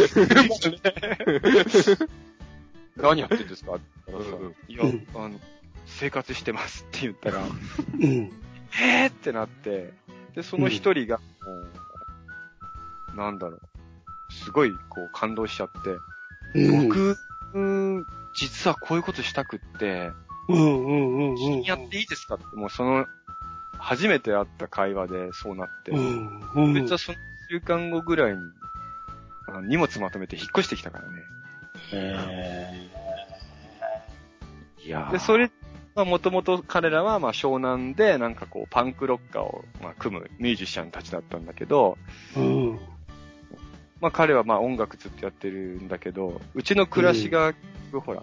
何やってんですか？って言ったらさいや、うんあの、生活してますって言ったら、うん。えーってなって、で、その一人が、もうなんだろう、すごいこう感動しちゃって、うん、僕、うん実はこういうことしたくって、うんうんうんうん。やっていいですか？って、もうその、初めて会った会話でそうなって、うんうん。実はその週間後ぐらいに、あの荷物まとめて引っ越してきたからね。へいやーで、それ、まあもともと彼らはまあ湘南でなんかこうパンクロッカーをまあ組むミュージシャンたちだったんだけど、ーうん。まあ彼はまあ音楽ずっとやってるんだけど、うちの暮らしが、ほら、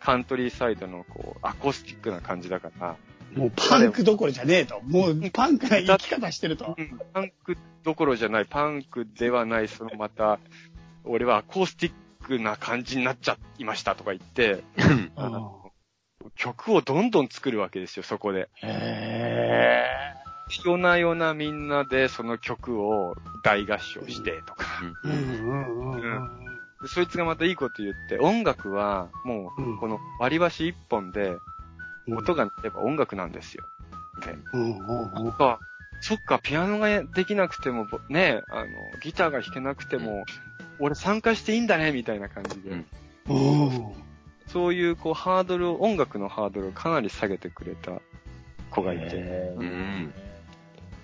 カントリーサイドのこうアコースティックな感じだから、もうパンクどころじゃねえと。もうパンクな生き方してると。うんパンクどころじゃない、パンクではない、そのまた、俺はアコースティックな感じになっちゃいましたとか言って、曲をどんどん作るわけですよ、そこで。へ夜な夜なみんなでその曲を大合唱してとか。そいつがまたいいこと言って、音楽はもうこの割り箸一本でうん。音が鳴れば音楽なんですよ。って。うんうんうんそっか、そっか、ピアノができなくても、ぼね、あの、ギターが弾けなくても、俺参加していいんだね、みたいな感じで。うんうんそういう、こう、ハードルを、音楽のハードルをかなり下げてくれた子がいて。うん。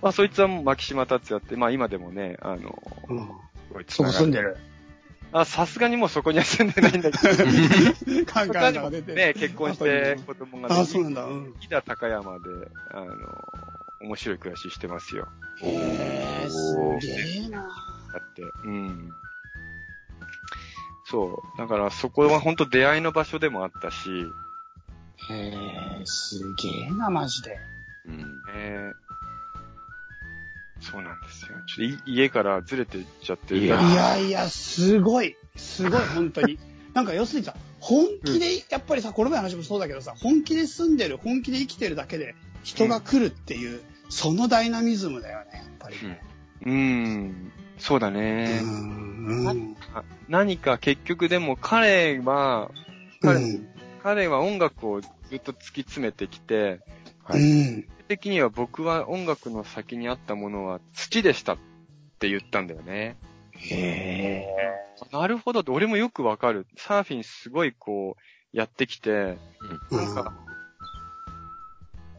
まあ、そいつはもう牧島達也って、まあ今でもね、あの、うんすごいそこ住んでる。あ、さすがにもうそこには住んでないんだけど、カンカンが出てる。ね、結婚して子供がね、あ、そうなんだ。うん。飛騨高山で、あの、面白い暮らししてますよ。へー、すげえな。だって、うん。そう。だからそこは本当出会いの場所でもあったし、へー、すげえな、マジで。うん。ねそうなんですよ。ちょっとい家からずれてっちゃってるいいややいや、すごい。すごい、本当に。[laughs] なんか、要するにさ、本気で、やっぱりさ、この前の話もそうだけどさ、本気で住んでる、本気で生きてるだけで、人が来るっていう、そのダイナミズムだよね、やっぱりね。うん。そうだね。うん。何か結局でも彼は、彼、彼は音楽をずっと突き詰めてきて、はいうん。的には僕は音楽の先にあったものは土でしたって言ったんだよね。へなるほどって、俺もよくわかる。サーフィンすごいこう、やってきて、ーなんか、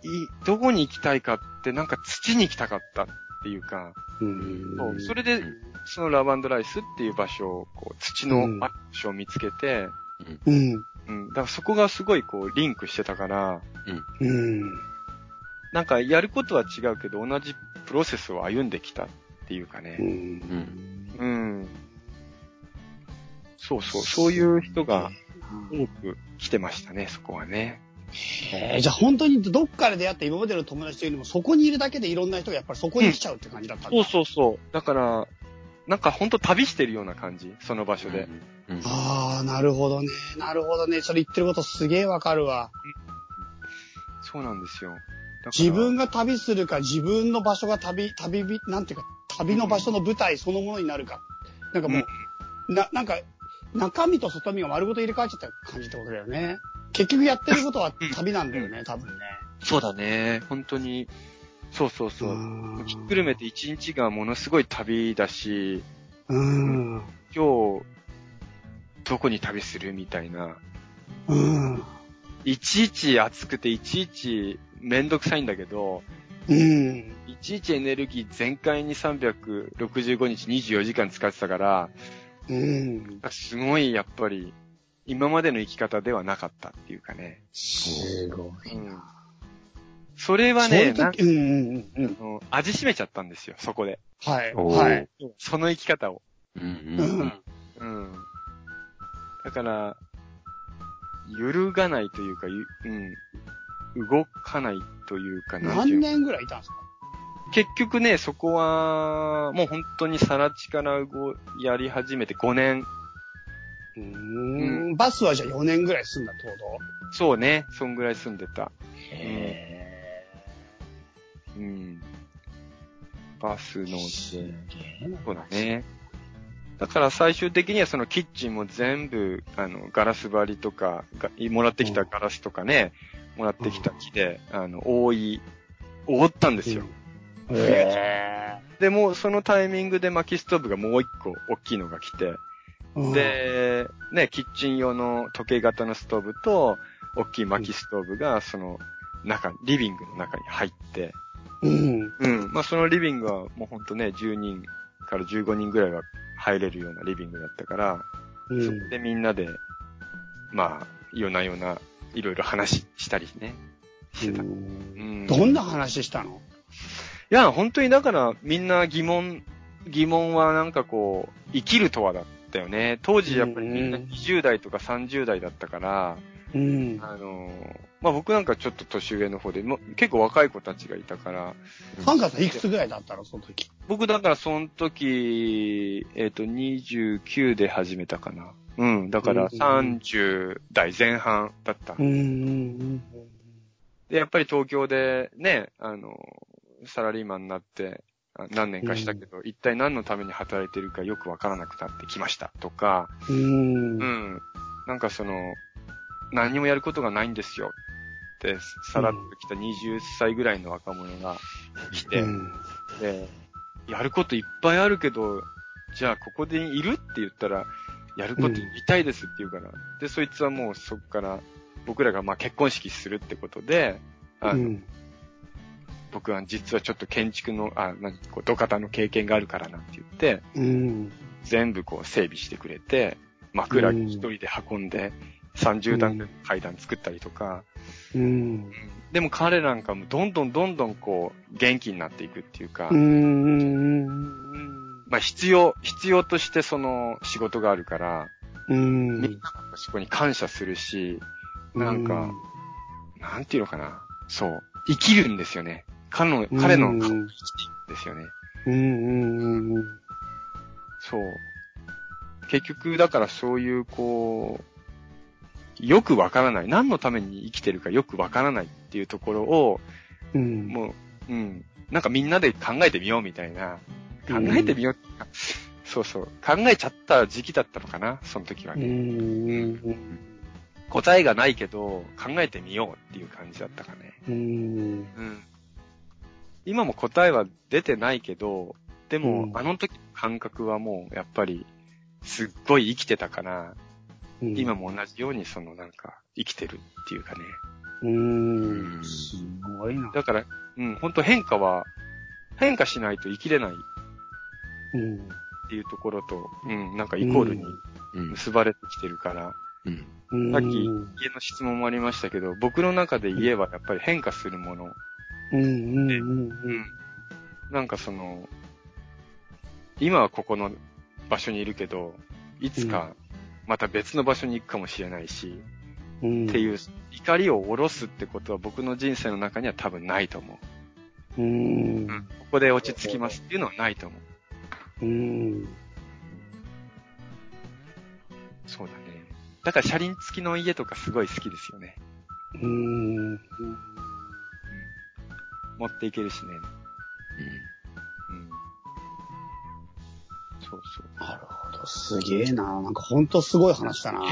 い、どこに行きたいかって、なんか土に行きたかったっていうか、うん。そうそれで、そのラバンドライスっていう場所を、こう、土のうんある場所を見つけて、うん。うん、だからそこがすごいこう、リンクしてたから、うん。なんかやることは違うけど、同じプロセスを歩んできたっていうかね。うん。うん。そうそう、そういう人が多く来てましたね、そこはね。へーじゃあ本当にどっから出会った今までの友達というよりも、そこにいるだけでいろんな人がやっぱりそこに来ちゃうって感じだったんだ。そうそうそう。だから、なんかほんと旅してるような感じ、その場所で。うん。ああ、なるほどね。なるほどね。それ言ってることすげえわかるわ。そうなんですよ。自分が旅するか、自分の場所が旅、旅び、なんていうか、旅の場所の舞台そのものになるか。なんかもう、な、なんか、中身と外身が丸ごと入れ替わっちゃった感じってことだよね。結局やってることは旅なんだよね、多分ね。そうだね。本当に。そうそうそう。んひっくるめて一日がものすごい旅だし、うん。今日、どこに旅するみたいな。うん。いちいち暑くていちいちめんどくさいんだけど、うん。いちいちエネルギー全開に365日24時間使ってたから、うん。すごいやっぱり今までの生き方ではなかったっていうかね。すごい。うん。それはね、なんかうんうんうん。うん味しめちゃったんですよ、そこで。はい。はい。その生き方を。うんううんん。うん。だから、揺るがないというか、ゆうん、動かないというか、なんていうの？何年ぐらいいたんですか？結局ね、そこは、もう本当にさら地から動やり始めて5年。うーん。バスはじゃあ4年ぐらい住んだってこと？そうね、そんぐらい住んでた。へうん。バスの、ー。すげえな。そうだね。だから最終的にはそのキッチンも全部、あの、ガラス張りとか、がもらってきたガラスとかね、もらってきた木で、あの、覆い、覆ったんですよ。へで、もうそのタイミングで薪ストーブがもう一個大きいのが来て、ー。で、ね、キッチン用の時計型のストーブと、大きい薪ストーブが、その、中、リビングの中に入って、うん。うん。まあ、そのリビングはもうほんとね、10人から15人ぐらいは入れるようなリビングだったから、うんそこ。でみんなで、まあ、夜な夜な、いろいろ話したりね、してた。うんどんな話したの？いや、本当にだから、みんな疑問、疑問はなんかこう、生きるとはだったよね。当時やっぱりみんなうん20代とか30代だったから、うん。あのーまあ、僕なんかちょっと年上の方で、もう結構若い子たちがいたから、ファンカさんいくつぐらいだったの？その時。僕だからその時、えっ、と、29で始めたかな。うん。だからうん30代前半だった。うん。うん。で、やっぱり東京でね、あの、サラリーマンになって、あ何年かしたけど、一体何のために働いてるかよくわからなくなってきましたとか、うん。うん。なんかその、何もやることがないんですよって、さらっと来た20歳ぐらいの若者が来て、うんで、やることいっぱいあるけど、じゃあここでいるって言ったら、やること言いたいですって言うから、で、そいつはもうそこから、僕らがまあ結婚式するってことで、あのうん。僕は実はちょっと建築の、あ、なんかこう、土方の経験があるからなんて言って、うん。全部こう整備してくれて、枕木一人で運んで、30段の階段作ったりとか、うん。でも彼なんかもどんどんどんどんこう、元気になっていくっていうか、うんまあ必要、必要としてその仕事があるから、うんみんながそこに感謝するし、なんか、なんていうのかな。そう。生きるんですよね。彼の、彼の顔が生きていくんですよね。うんうんうんそう。結局、だからそういう、こう、よくわからない。何のために生きてるかよくわからないっていうところを、うんもう、うん。なんかみんなで考えてみようみたいな。考えてみよう。そうそう。考えちゃった時期だったのかなその時はうね。ん答えがないけど、考えてみようっていう感じだったかね。うんうん。今も答えは出てないけど、でも、うんあの時の感覚はもう、やっぱり、すっごい生きてたから、今も同じようにそのなんか、生きてるっていうかね。うんすごいなだから、うん、本当変化は、変化しないと生きれないっうん。ていうところと、うん、なんかイコールにうん。結ばれてきてるから、うん。うんさっき家の質問もありましたけど、僕の中で家はやっぱり変化するもの。うん。うん。うん。なんかその、今はここの場所にいるけど、いつかまた別の場所に行くかもしれないし、うんっていう、怒りを下ろすってことは僕の人生の中には多分ないと思う。うん。ここで落ち着きますっていうのはないと思う。うんそうだね。だから車輪付きの家とかすごい好きですよね。うん持っていけるしね。うん。そうそう。なるほどすげえななんかほんとすごい話だな [laughs]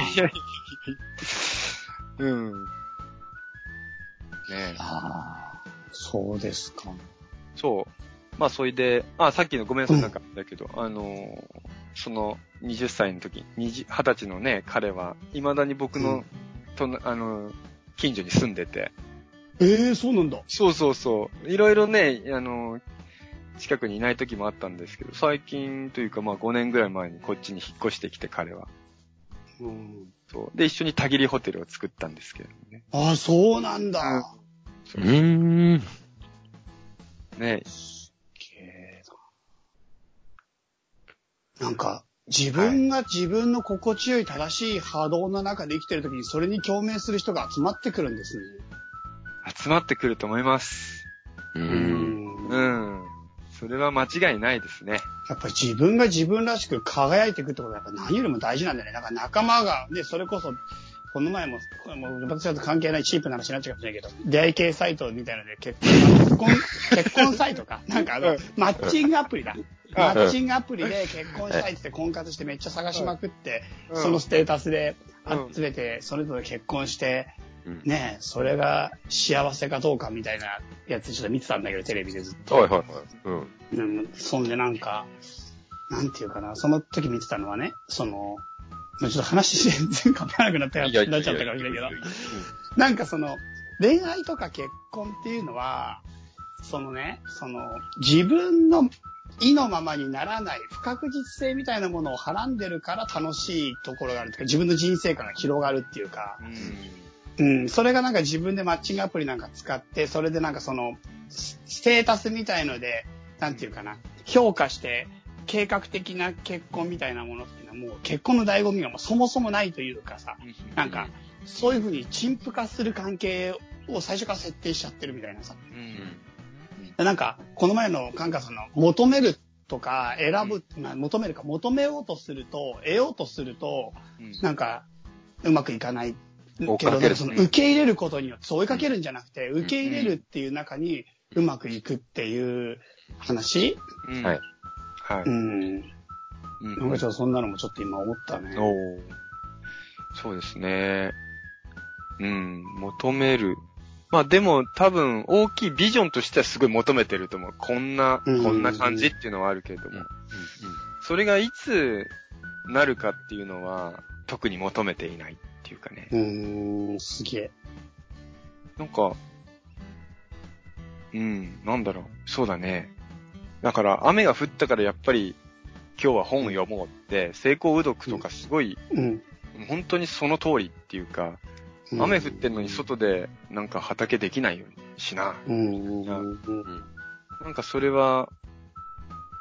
うん。ねえ。ああそうですかそう。まあ、それで、あ、さっきのごめんなさい、なんか、だけど、あのーその、20歳の時、20 20歳のね、彼は、未だに僕の、となあのー近所に住んでて、ええそうなんだそうそうそう。いろいろね、あのー近くにいない時もあったんですけど、最近というか、まあ5年ぐらい前にこっちに引っ越してきて彼は。うんそう。で、一緒にたぎりホテルを作ったんですけどね。ああそうなんだそううん。うん。ねなんか、自分が自分の心地よい正しい波動の中で生きてる時にそれに共鳴する人が集まってくるんですね。集まってくると思います。う。うんうん。それは間違いないですね。やっぱり自分が自分らしく輝いていくってことはやっぱ何よりも大事なんだよね。なんか仲間が、で、それこそ、この前も、これもう私は関係ないチープな話になっちゃうかもしれないけど、出会い系サイトみたいなので結婚、結婚、結婚サイトか。なんかあの、マッチングアプリだ。マッチングアプリで結婚したいって言って婚活してめっちゃ探しまくって、うんそのステータスでうん集めて、それぞれ結婚して、うんねえ、それが幸せかどうかみたいなやつちょっと見てたんだけど、テレビでずっと。はいはいはい。うん。うん、そんでなんか、なんていうかな、その時見てたのはね、その、まあちょっと話全然かめなくなったなっちゃったかもしれないけど、なんかその、恋愛とか結婚っていうのは、そのね、その、自分の意のままにならない不確実性みたいなものをはらんでるから楽しいところがあるというか、自分の人生観が広がるっていうか、うん、それがなんか自分でマッチングアプリなんか使って、それでなんかその、スステータスみたいので、なんていうかな、評価して、計画的な結婚みたいなものっていうのはもう結婚の醍醐味がもうそもそもないというかさ、なんか、そういうふうに陳腐化する関係を最初から設定しちゃってるみたいなさ。うん。なんか、この前のカンカさんの求めるとか選ぶ、まあ求めるか求めようとすると、得ようとすると、うんなんか、うまくいかない。けど、けるその受け入れることによって、そう追いかけるんじゃなくて、受け入れるっていう中にうまくいくっていう話？うんはい。はい。うん。うんなんかちょっとそんなのもちょっと今思ったね。おーそうですね。うん、求める。まあでも多分大きいビジョンとしてはすごい求めてると思う。こんな、うんこんな感じっていうのはあるけれども。それがいつなるかっていうのは特に求めていないっていうかね。うーん、すげえ。なんか、うん、なんだろう。そうだね。だから雨が降ったからやっぱり今日は本を読もうって、成功うどくとかすごい、うん。本当にその通りっていうか、雨降ってんのに外でなんか畑できないようにしな。うん。なんかそれは、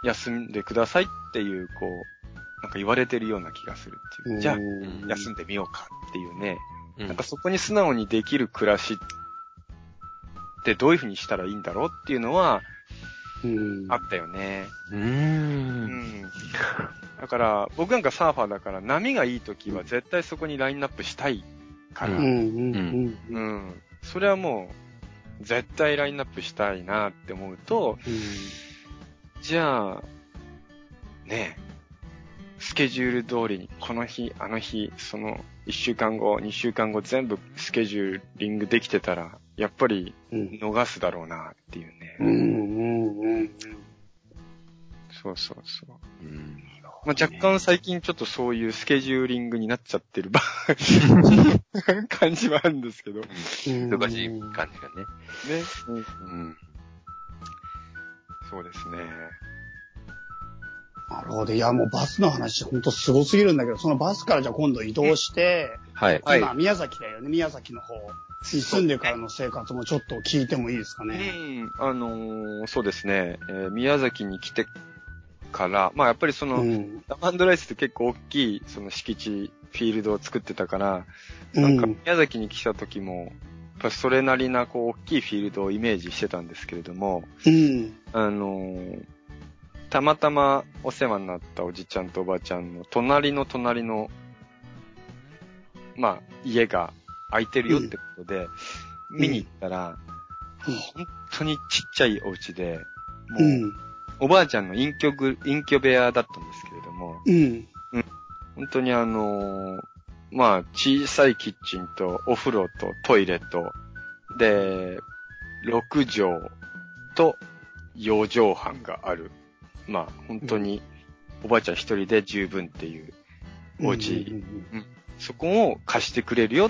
休んでくださいっていう、こう、なんか言われてるような気がするっていう。じゃあ、うん休んでみようかっていうね。うんなんかそこに素直にできる暮らしってどういうふうにしたらいいんだろうっていうのはうん。あったよね。うー。うんん。だから、僕なんかサーファーだから波がいい時は絶対そこにラインナップしたいから。うん。うん。うん。うん。それはもう、絶対ラインナップしたいなって思うと、じゃあ、ねえ、スケジュール通りに、この日、あの日、その、1週間後、2週間後、全部スケジューリングできてたら、やっぱりうん。逃すだろうなっていうね。うん。うん。うん。そうそうそう。うんまあ、若干最近ちょっとそういうスケジューリングになっちゃってる場 [laughs] 感じはあるんですけど。ね。忙しい感じがね。うん。そうですね。なるほど。いや、もうバスの話、ほんとすごすぎるんだけど、そのバスからじゃあ今度移動して、はい。はい今、宮崎だよね。宮崎の方に住んでからの生活もちょっと聞いてもいいですかうね。ん。あのーそうですね。えー宮崎に来てから、まあやっぱりその、うん。ラマンドライスって結構大きい、その敷地、フィールドを作ってたから、うなんかん。宮崎に来た時も、やっぱそれなりな、こう、大きいフィールドをイメージしてたんですけれども、うん。あのーたまたまお世話になったおじちゃんとおばあちゃんの隣の隣の、まあ、家が空いてるよってことで、見に行ったら、うん本当にちっちゃいお家で、もう、うん。おばあちゃんの隠居ぐ、隠居部屋だったんですけれども、うん。本当にあのーまあ、小さいキッチンとお風呂とトイレと、で、6畳と4畳半がある。まあ、本当におばあちゃん一人で十分っていう、お家そこを貸してくれるよっ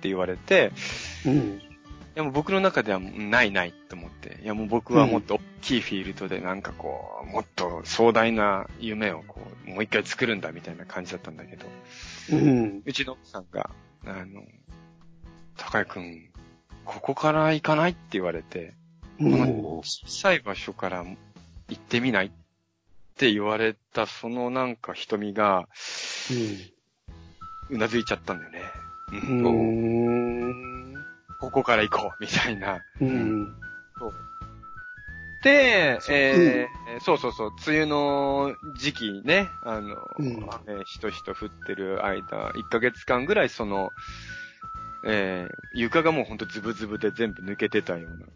て言われて、うん。いやもう僕の中ではないないと思って、いやもう僕はもっと大きいフィールドでなんかこう、もっと壮大な夢をこう、もう一回作るんだみたいな感じだったんだけど、うん。うちの奥さんが、あの、高井くん、ここから行かないって言われて、うん。小さい場所から行ってみないって言われたそのなんか瞳が、うなずいちゃったんだよね。ううんん。ここから行こうみたいな。うん。で、えーそうそうそう、梅雨の時期ね、あの、うん雨しとしと降ってる間、1ヶ月間ぐらいその、えー床がもうほんとズブズブで全部抜けてたような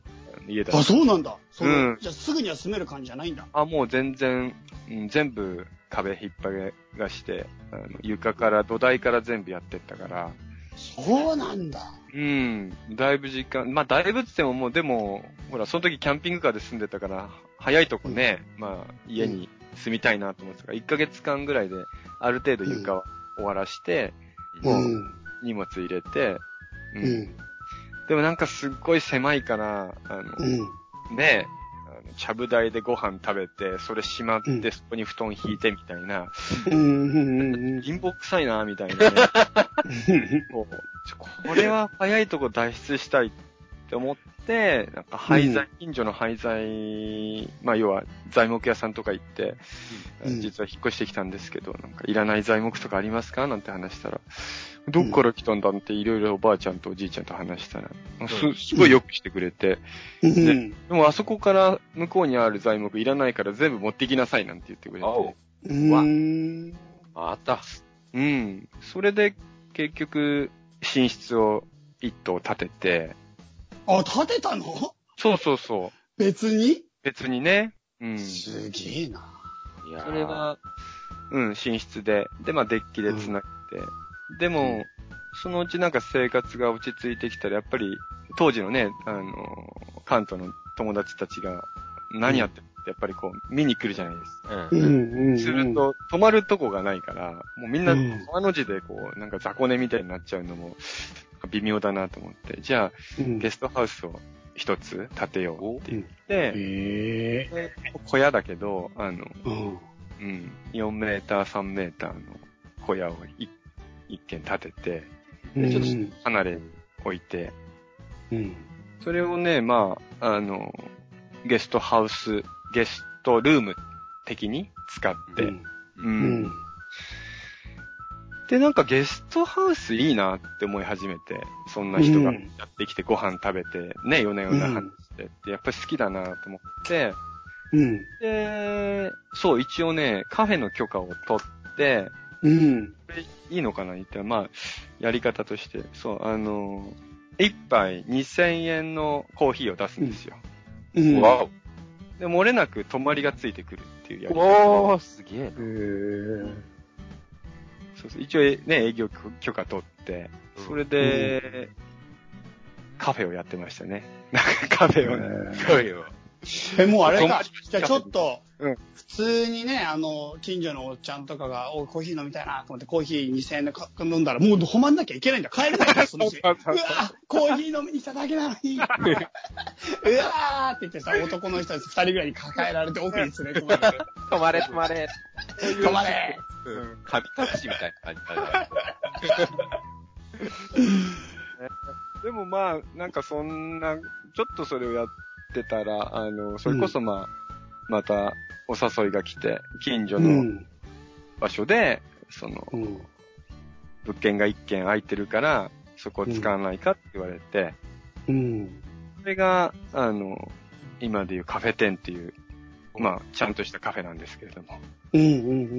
家だった。あ、そうなんだ。そううんじゃあすぐには住める感じじゃないんだ。あ、もう全然、うん全部壁引っ張りがして、あの床から、土台から全部やってったから、そうなんだ。うん、だいぶ時間、まあだいぶって言ってももうでも、ほら、その時キャンピングカーで住んでたから、早いとこね、まあ家に住みたいなと思ってたから、1ヶ月間ぐらいで、ある程度床は終わらして、もううん。荷物入れて、ううんん。でもなんかすっごい狭いから、あの、うん。ねえ、あのちゃぶ台でご飯食べて、それしまって、うんそこに布団引いてみたいな、うん。うん。貧乏臭いな、みたいなね。[laughs] これは早いとこ脱出したいって思って、なんか廃材、近所の廃材、まあ要は材木屋さんとか行って、うん実は引っ越してきたんですけど、なんかいらない材木とかありますか？なんて話したら、どっから来たんだっていろいろおばあちゃんとおじいちゃんと話したら、す、すごいよくしてくれて、うん。でもあそこから向こうにある材木いらないから全部持ってきなさいなんて言ってくれて。うん。あった。うん。それで結局寝室を一棟建てて、あ、建てたの？そうそうそう。別に？別にね。うん。すげえな。いやーそれは、うん、寝室で。で、まあデッキで繋いで。でも、そのうちなんか生活が落ち着いてきたら、やっぱり当時のね、あの、関東の友達たちが何やってるってやっぱりこう見に来るじゃないですか。うん。うんうん。すると、泊まるとこがないから、もうみんなうん、川の字でこう、なんか雑魚寝みたいになっちゃうのも、微妙だなと思って、じゃあ、うん、ゲストハウスを一つ建てようって言っへて、え。で小屋だけど、あの、うん。うん、4メーター、3メーターの小屋を一一軒建てて、ちょっと離れに置いて、うん。それをね、まあ、あの、ゲストハウス、ゲストルーム的に使って、うん。ううんん。で、なんかゲストハウスいいなって思い始めて、そんな人がうんやってきてご飯食べて、ね、夜な夜な話してって、やっぱり好きだなと思って、うん。で、そう、一応ね、カフェの許可を取って、うん。これいいのかな言ったら、まあ、やり方として、そう、あの、一杯2000円のコーヒーを出すんですよ。うん。わで、漏れなく泊まりがついてくるっていうやり方。お。おー、すげえへ。え。そうそう一応ね、営業許可取って、それで、カフェをやってましたね。なんかカフェをね。すごいよ。え、もうあれかり。じゃあちょっとうん、普通にね、あの、近所のおっちゃんとかが、おコーヒー飲みたいなと思って、コーヒー2000円でか飲んだら、もう止まんなきゃいけないんだ。帰れないんだ、その [laughs] うち。うわコーヒー飲みに来ただけなのに。[laughs] うわーって言ってさ、男の人たち二人ぐらいに抱えられて奥に連れ込まれて、止まれ、止まれ。止まれうん。神隠しみたいな感じだね。でもまあ、なんかそんな、ちょっとそれをやってたら、あの、それこそまあ、またお誘いが来て、近所のうん。場所で、その、うん。物件が一軒空いてるから、そこを使わないかって言われて、うん。それが、あの、今でいうカフェ店っていう、まあ、ちゃんとしたカフェなんですけれども。うん。う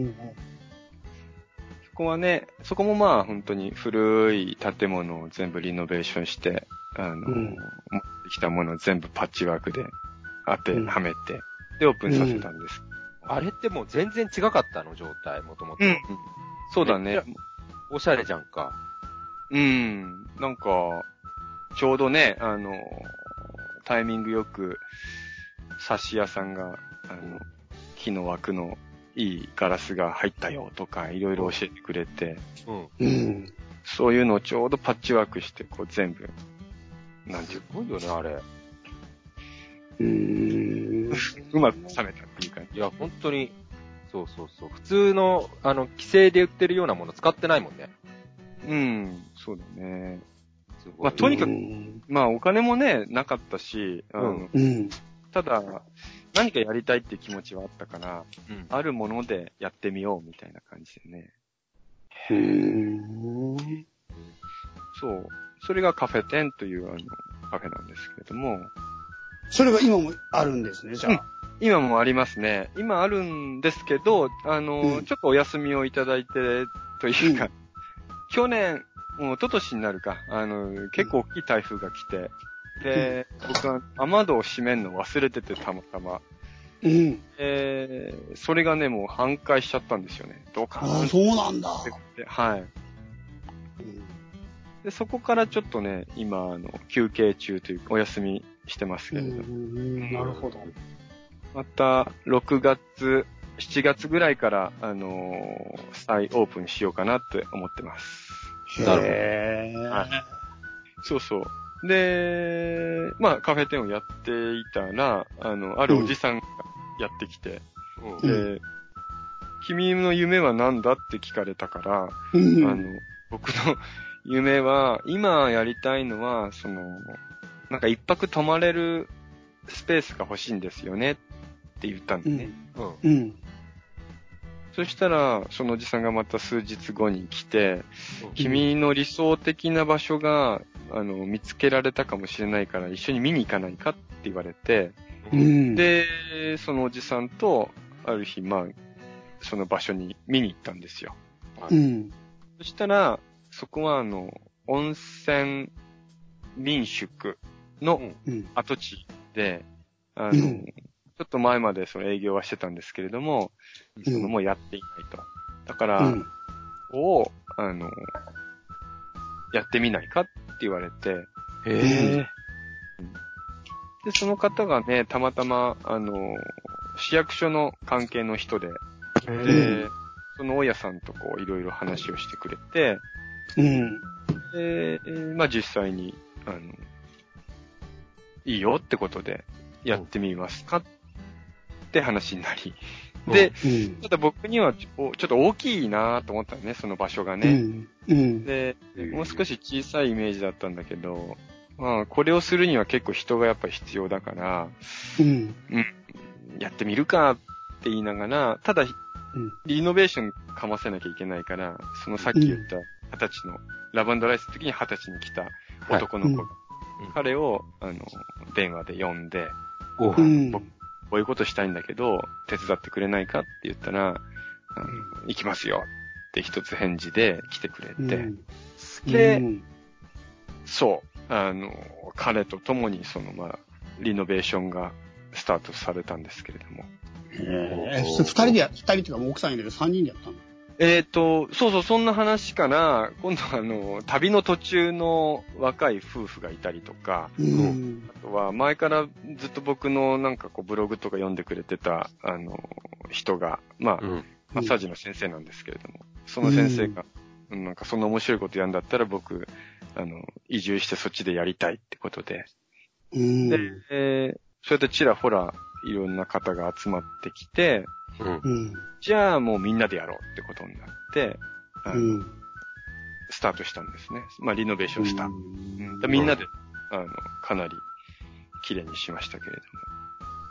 ん。そこはね、そこもまあ本当に古い建物を全部リノベーションして、あの、ん持ってきたものを全部パッチワークで当て、うんはめて、で、オープンさせたんです。あれってもう全然違かったの、状態、もともと。うん。そうだね。おしゃれじゃんか。うん。なんか、ちょうどね、あの、タイミングよく、刺し屋さんが、あの、木の枠のいいガラスが入ったよとか、いろいろ教えてくれて、うん。うん。そういうのをちょうどパッチワークして、こう全部、なんていうすごいよね、あれ。うん。うまく収めたっていうか、いや、本当に、そうそうそう。普通の、あの、規制で売ってるようなもの使ってないもんね。うん、そうだね。まあとにかくうん。まあお金もね、なかったし、あのうんうん。ただ、何かやりたいって気持ちはあったから、うん。あるものでやってみようみたいな感じでね。うん。そう。それがカフェ店というあの、カフェなんですけれども、それが今もあるんですね、じゃあ。今もありますね。今あるんですけど、あの、うんちょっとお休みをいただいて、というか、去年、もう一昨年になるか、あの、結構大きい台風が来て、で、僕は雨戸を閉めるの忘れてて、たまたま。うん。えー、それがね、もう半壊しちゃったんですよね。ドカああ、ーンっそうなんだ。て。はい。で、そこからちょっとね、今、あの、休憩中というか、お休みしてますけうれど。なるほど。また、6月、7月ぐらいから、あのー再オープンしようかなって思ってます。なるほどそうそう。で、まあ、カフェ店をやっていたら、あの、あるおじさんがやってきて、うん。うんで、君の夢は何だって聞かれたから、うん。あの、僕の [laughs] 夢は、今やりたいのは、その、なんか一泊泊まれるスペースが欲しいんですよねって言ったんでね。うん。うん。そしたら、そのおじさんがまた数日後に来て、うん君の理想的な場所が、あの、見つけられたかもしれないから一緒に見に行かないかって言われて、うん。で、そのおじさんと、ある日、まあ、その場所に見に行ったんですよ。うん。そしたら、そこはあの、温泉民宿のうん。跡地で、あの、うんちょっと前までその営業はしてたんですけれども、うんそのもうやっていないと。だから、を、あの、やってみないかって言われて、へえ。で、その方がね、たまたま、あの、市役所の関係の人で、で、その大家さんとこう、いろいろ話をしてくれて、うん。で、えーまあ実際に、あの、いいよってことで、やってみますかって話になり。で、うん。ただ僕にはちょっと大きいなと思ったのね、その場所がうね。ん。うん。で、もう少し小さいイメージだったんだけど、まあ、これをするには結構人がやっぱ必要だから、うん。やってみるかって言いながら、ただ、うんリノベーションかませなきゃいけないから、そのさっき言った二十歳の、ラバンドライスの時に二十歳に来た男の子が、うん彼を、あの、電話で呼んで、おううん。僕こういうことしたいんだけど、手伝ってくれないかって言ったら、あの行きますよ。って一つ返事で来てくれて、うん。でうん。そう、あの、彼と共にその、まあ、リノベーションがスタートされたんですけれども。えー、それ二人でや、二人っていうかもう奥さんいるけど三人でやったの？えっ、と、そうそう、そんな話から、今度はあの、旅の途中の若い夫婦がいたりとか、うん。あとは前からずっと僕のなんかこうブログとか読んでくれてた、あの、人が、まあ、うん。マッサージの先生なんですけれども、その先生が、うんなんかそんな面白いことやんだったら僕、あの、移住してそっちでやりたいってことで、うん。で、えーそうやってちらほらいろんな方が集まってきて、うん。うん。じゃあもうみんなでやろうってことになって、あのうん。スタートしたんですね。まあリノベーションした。うんでみんなで、あの、かなり綺麗にしましたけれ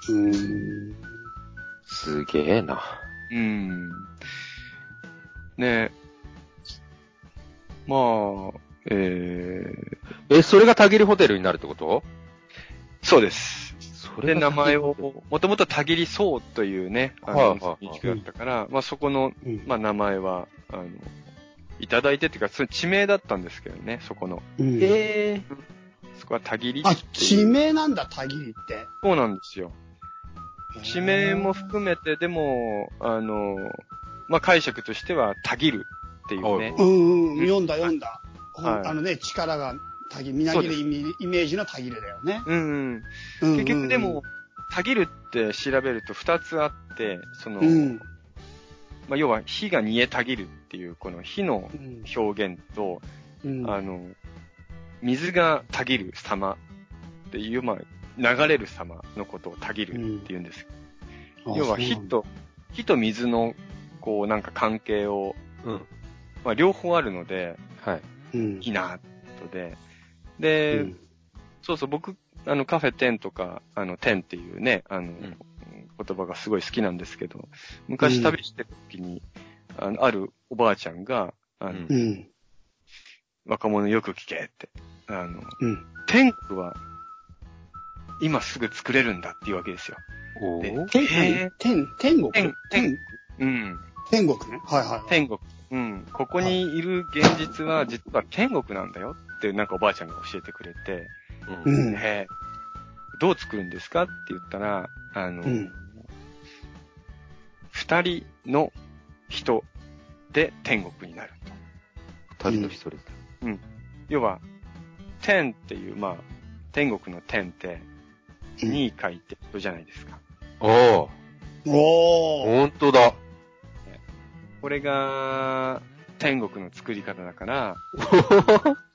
ども。うん。すげえな。うん。ねまあ、えー、え、それがたぎりホテルになるってこと？そうです。で、名前をもともとたぎりそうというね、あの、はいはいはい認識だったから、まあそこの、うん。まあ名前は、あの、いただいてっていうか、それ地名だったんですけどね、そこの。うんええそこはたぎりあって、地。名なんだ、たぎりって。そうなんですよ。地名も含めて、でも、あの、まあ解釈としては、たぎるっていうねは。うんうん、読んだ読んだ。あのね、力がたぎ、みなぎるイメージのたぎるだよね。うんうん。結局でも、、たぎるって調べると二つあって、その、うん。まあ、要は火が煮えたぎるっていう、この火のうん表現と、うんあの、水がたぎる様っていう、まあ、流れる様のことをたぎるっていうんです。うなんだ火と、火と水の、こう、なんか関係を、うん。まあ、両方あるので、はい。うんいいな、とで。で、うんそうそう、僕、あの、カフェテンとか、あの、テンっていうね、あの、ん言葉がすごい好きなんですけど、昔旅してる時に、あの、あるおばあちゃんが、あの、うんうん。若者よく聞けって、あの、うん。天国は、今すぐ作れるんだっていうわけですよ。で天へー天天国？天天うん。天国ね。はいはいはい。天国。うん。ここにいる現実は実は天国なんだよってなんかおばあちゃんが教えてくれて、うんどう作るんですかって言ったら、あの、うん二人の人で天国になると。二人の一人だ。要は、天っていう、まあ、天国の天って、に書いて人じゃないですか。おおおー。ほんとだ。これが、天国の作り方だから、[laughs]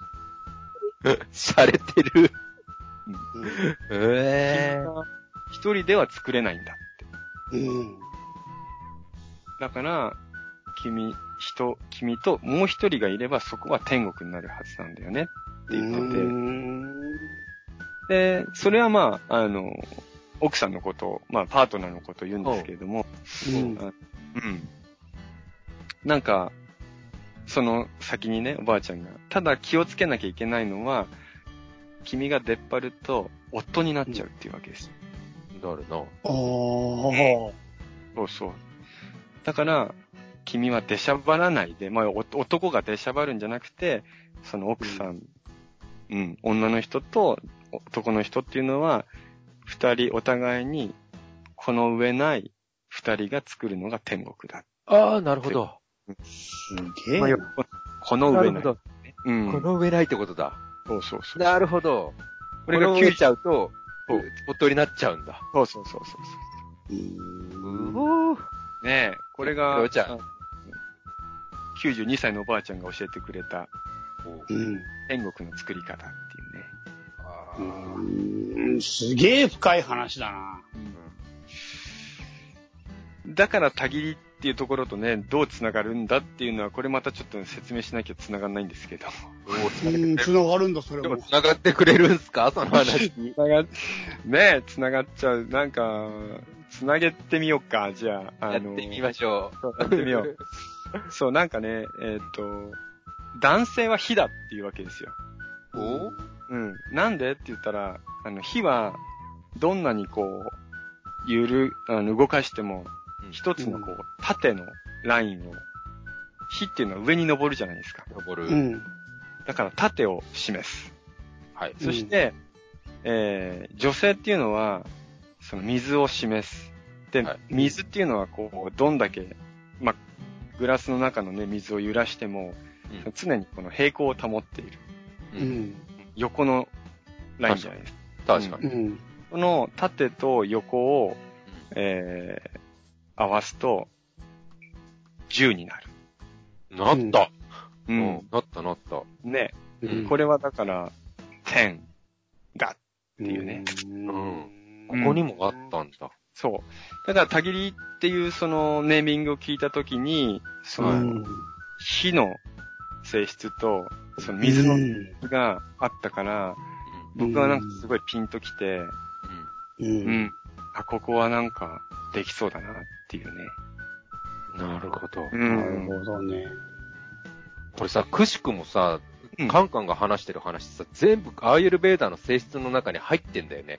[laughs] しゃれてる。うんええ君は一人では作れないんだって。うん。だから、君、人、君ともう一人がいればそこは天国になるはずなんだよねって言ってて、うんで、それはまあ、あの、奥さんのことを、まあ、パートナーのことを言うんですけれども、うんうん。なんか、その先にね、おばあちゃんが、ただ気をつけなきゃいけないのは、君が出っ張ると夫になっちゃうっていうわけです。なるな。おー。そうそう。だから、君は出しゃばらないで、まあ、お男が出しゃばるんじゃなくて、その奥さん、うん、女の人と男の人っていうのは、二人お互いに、この上ない二人が作るのが天国だ。ああ、なるほど。すげえまあ、この上ない。なるほど。うん。この上ないってことだ。そうそうそう。なるほど。これがこれちゃうと、そうおとりになっちゃうんだ。そうそうそうそううんうお。ねえ、これが、おちゃんあ92歳のおばあちゃんが教えてくれたうん天国の作り方っていうね。あうーんすげえ深い話だな。だから、たぎりっていうところとね、どう繋がるんだっていうのは、これまたちょっと説明しなきゃ繋がんないんですけど。[laughs] うん、げてくれる繋がるんだ、それでもも。繋がってくれるんすか？[laughs] その話。繋が、ねえ、繋がっちゃう。なんか、繋げてみようか、じゃあ。あやってみましょう。そうやってみよう。[laughs] そう、なんかね、えっ、と、男性は火だっていうわけですよ。お？うん。なんでって言ったら、あの、火は、どんなにこう、ゆる、あの、動かしても、一つのこう、縦のラインを、火っていうのは上に登るじゃないですか。登る。うん。だから縦を示す。はい。そして、えー女性っていうのは、その水を示す。で、はい水っていうのはこう、どんだけ、まあ、グラスの中のね、水を揺らしても、うん常にこの平行を保っている。う。うんん。横のラインじゃないですか。確かに。うん。この縦と横を、えー合わすと、10になる。なった。ううんん。。なったなった。ね。うんこれはだから、10が、ていうねここにもあったんだ。そう。だから、たぎりっていうそのネーミングを聞いたときに、その、うん。火の性質と、その水のうんがあったから、僕はなんかすごいピンときて、うう。うんん。あ、ここはなんかできそうだなっていうね。ん。なるほど。うなるん。ほどね。これさ、くしくもさうん、カンカンが話してる話さ、全部アーユルベーダーの性質の中に入ってんだよね。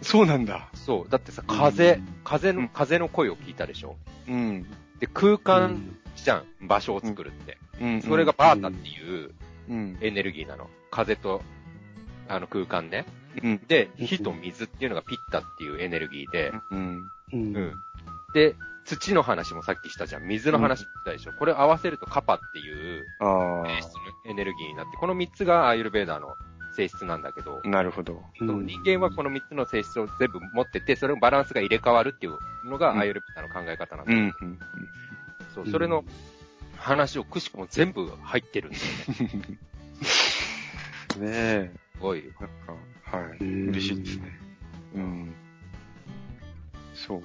そうなんだ。そう。だってさ、風うん、風の、うん風の声を聞いたでしょ？うん。で、空間じゃん。場所を作るって。うん。それが、バータっていううん。エネルギーなの。風と、あの空間ね。うん。で、うん火と水っていうのがピッタっていうエネルギーで、うん。うんうん。で、土の話もさっきしたじゃん。水の話したでしょ。これ合わせるとカパっていうあ性質のエネルギーになって、この3つがアーユルベーダーの性質なんだけど、あ。なるほど。うん人間はこの3つの性質を全部持ってて、それのバランスが入れ替わるっていうのがうんアーユルベーダーの考え方なんだ。うん。うん。そう、それの話をくしくも全部入ってるんだよね。ねえ。[laughs] すごい。なんか、はい。うん嬉しいですね。うん。そう。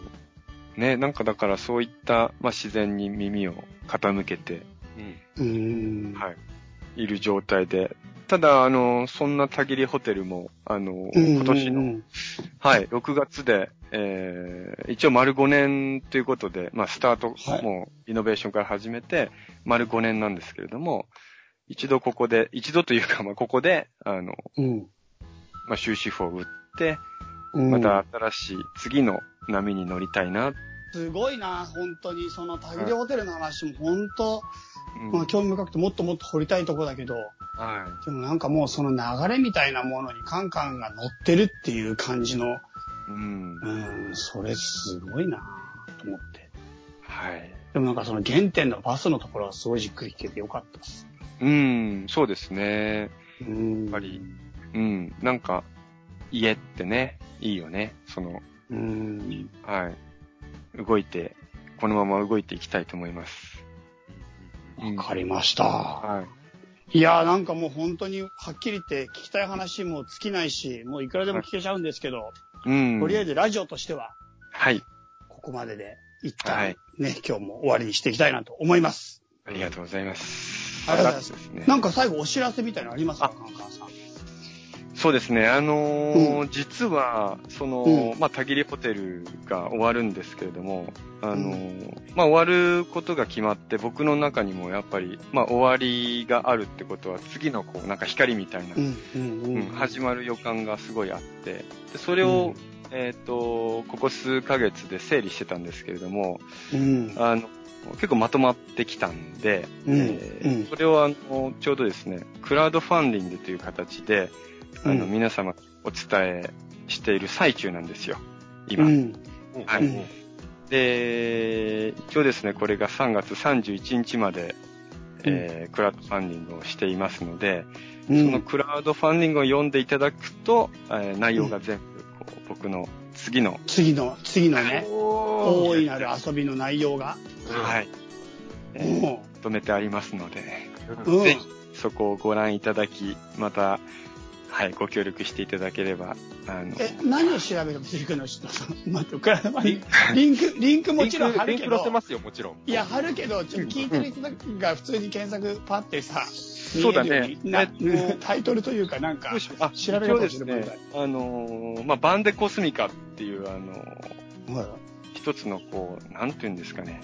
ね、なんかだからそういった、まあ、自然に耳を傾けて、うん。うん。はい。いる状態で。ただ、あの、そんなたぎりホテルも、あの、うん今年の、はい、6月で、えー、一応丸5年ということで、まあ、スタート、はいもう、イノベーションから始めて、丸5年なんですけれども、一度ここで、一度というか、まあ、ここで、あの、うん。まあ、終止符を打って、うんまた新しい次の波に乗りたいな。すごいな、本当に。その、タギリホテルの話も本当、うんまあ、興味深くてもっともっと掘りたいとこだけど、はでもなんかもうその流れみたいなものにカンカンが乗ってるっていう感じの、い。うん。うん、それすごいなと思って。はい。でもなんかその原点のバスのところはすごいじっくり聞けてよかったです。うん、そうですね。うん。やっぱり。うん。なんか、家ってね、いいよね。その、うん。はい。動いて、このまま動いていきたいと思います。わかりました。はい。いやーなんかもう本当にはっきり言って聞きたい話も尽きないし、もういくらでも聞けちゃうんですけど、うん。とりあえずラジオとしてははい。ここまでで一はい旦ね、今日も終わりにしていきたいなと思います。ありがとうございます。ありがとうございますね。なんか最後お知らせみたいなのありますか？そうですね。あのー実は、その、うんまあ、たぎりホテルが終わるんですけれども、あのーまあ、終わることが決まって、僕の中にもやっぱり、まあ、終わりがあるってことは、次のこう、なんか光みたいな、うん、うん、うん。うん始まる予感がすごいあって、でそれを、えっ、と、ここ数ヶ月で整理してたんですけれども、うん。あの、結構まとまってきたんで、うんえーうんそれをあの、ちょうどですね、クラウドファンディングという形で、あの、うん皆様お伝えしている最中なんですよ、今。うん。はい。うん。で、一応ですね、これが3月31日まで、えークラウドファンディングをしていますので、うん。そのクラウドファンディングを読んでいただくと、えー内容が全部こう僕の次の、次の、次のね、お大いなる遊びの内容が。はい、えーもまとめてありますので、う、うん。ぜひそこをご覧いただき、また、はい、ご協力していただければ、あの、え、何を調べれば出てくるのちょっと、[laughs] 待って、リンク、リンクもちろん貼るけど。リンク載せ、ますよ、もちろん。いや、貼るけど、ちょっと聞いてる人が普通に検索パってさ、そうだね。タイトルというかなんか、あ、調べれば一応ですね、あのーまあ、バンデコスミカっていう、あのーはい。一つのこう、なんていうんですかね、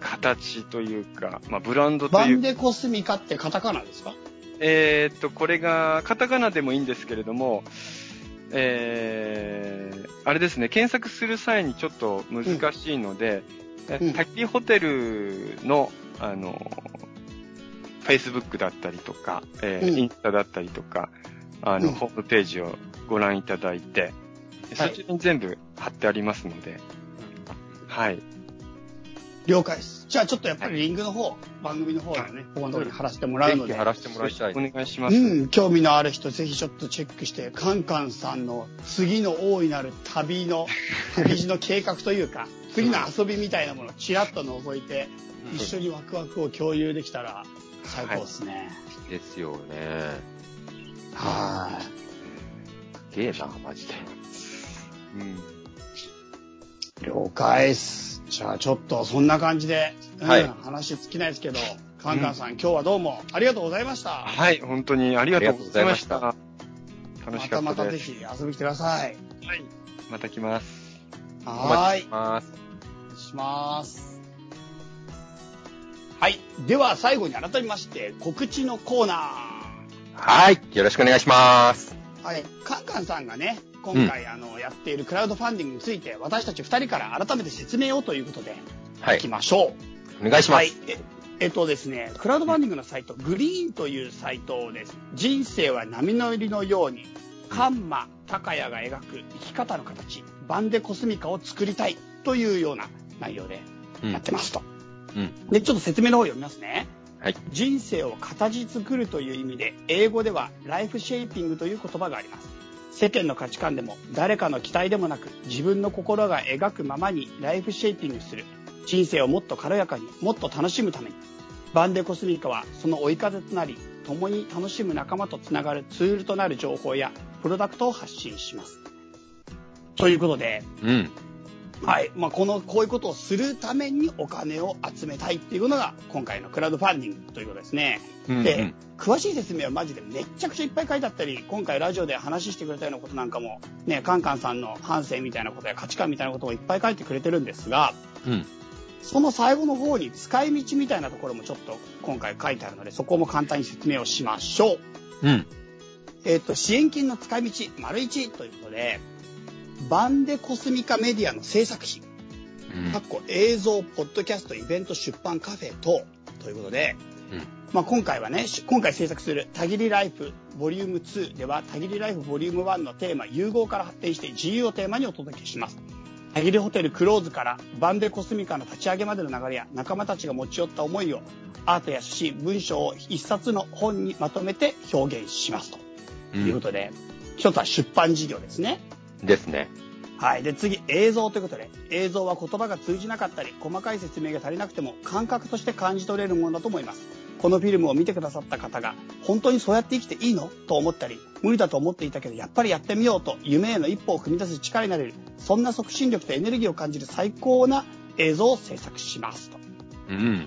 形というか、まあ、ブランドとバンいうデコスミカってカタカナですか？えーっと、これが、カタカナでもいいんですけれども、えー、あれですね、検索する際にちょっと難しいので、えうん。滝ホテルの、あの、Facebook だったりとか、えーうん。インスタだったりとか、あの、うん。ホームページをご覧いただいて、そちらに全部貼ってありますので、はい。了解です。じゃあちょっとやっぱりリンクの方、番組の方のね、ここのところに貼らせてもらうのでぜひ貼、らせてもらいたいお。願いします。うん、興味のある人、ぜひちょっとチェックして、カンカンさんの次の大いなる旅の、[laughs] 旅路の計画というか、次の遊びみたいなものをちらっと覗いて、一緒にワクワクを共有できたら最高ですね。ですよね。はい。すげえな、マジで。うん。了解です。じゃあちょっとそんな感じで、うんはい話尽きないですけど、カンカンさん、今日はどうもありがとうございました。はい、本当にありがとうございました。楽ましかたまったです。たぜひ遊びに来てください。はい。また来ます。おはーいし。ます。します。はい。では最後に改めまして、告知のコーナー。はい。よろしくお願いします。はい。カンカンさんがね、今回、あの、やっているクラウドファンディングについて、私たち二人から改めて説明をということで、はいいき。ましょう。お願いします。はい。ええっとですね、クラウドファンディングのサイト、グリーンというサイトです。人生は波の入りのように、カンマ、タカヤが描く生き方の形、バンデコスミカを作りたいというような内容でうんやってますと。うん。で、ちょっと説明の方を読みますね。はい。人生を形作るという意味で、英語ではライフシェイピングという言葉があります。世間の価値観でも誰かの期待でもなく自分の心が描くままにライフシェイピングする人生をもっと軽やかにもっと楽しむためにバンデコスミカはその追い風となり共に楽しむ仲間とつながるツールとなる情報やプロダクトを発信します。ということで、うん。はい。まあ、この、こういうことをするためにお金を集めたいっていうのが、今回のクラウドファンディングということですね。うんで、うん詳しい説明はマジでめっちゃくちゃいっぱい書いてあったり、今回ラジオで話してくれたようなことなんかも、ね、カンカンさんの反省みたいなことや価値観みたいなことをいっぱい書いてくれてるんですが、うん。その最後の方に使い道みたいなところもちょっと今回書いてあるので、そこも簡単に説明をしましょう。うん。えっ、と、支援金の使い道、丸1ということで、バンデコスミカメディアの制作費、うんかっこ映像、ポッドキャスト、イベント、出版、カフェ等ということで、うんまあ、今回はね、し今回制作するたぎりライフボリューム2では、たぎりライフボリューム1のテーマ、融合から発展して自由をテーマにお届けします。たぎりホテルクローズからバンデコスミカの立ち上げまでの流れや仲間たちが持ち寄った思いをアートや写真、文章を一冊の本にまとめて表現しますということで、一つは出版事業ですね。ですね。はい。で、次、映像ということで、映像は言葉が通じなかったり、細かい説明が足りなくても、感覚として感じ取れるものだと思います。このフィルムを見てくださった方が、本当にそうやって生きていいの？と思ったり、無理だと思っていたけど、やっぱりやってみようと、夢への一歩を踏み出す力になれる、そんな促進力とエネルギーを感じる最高な映像を制作しますと。うん。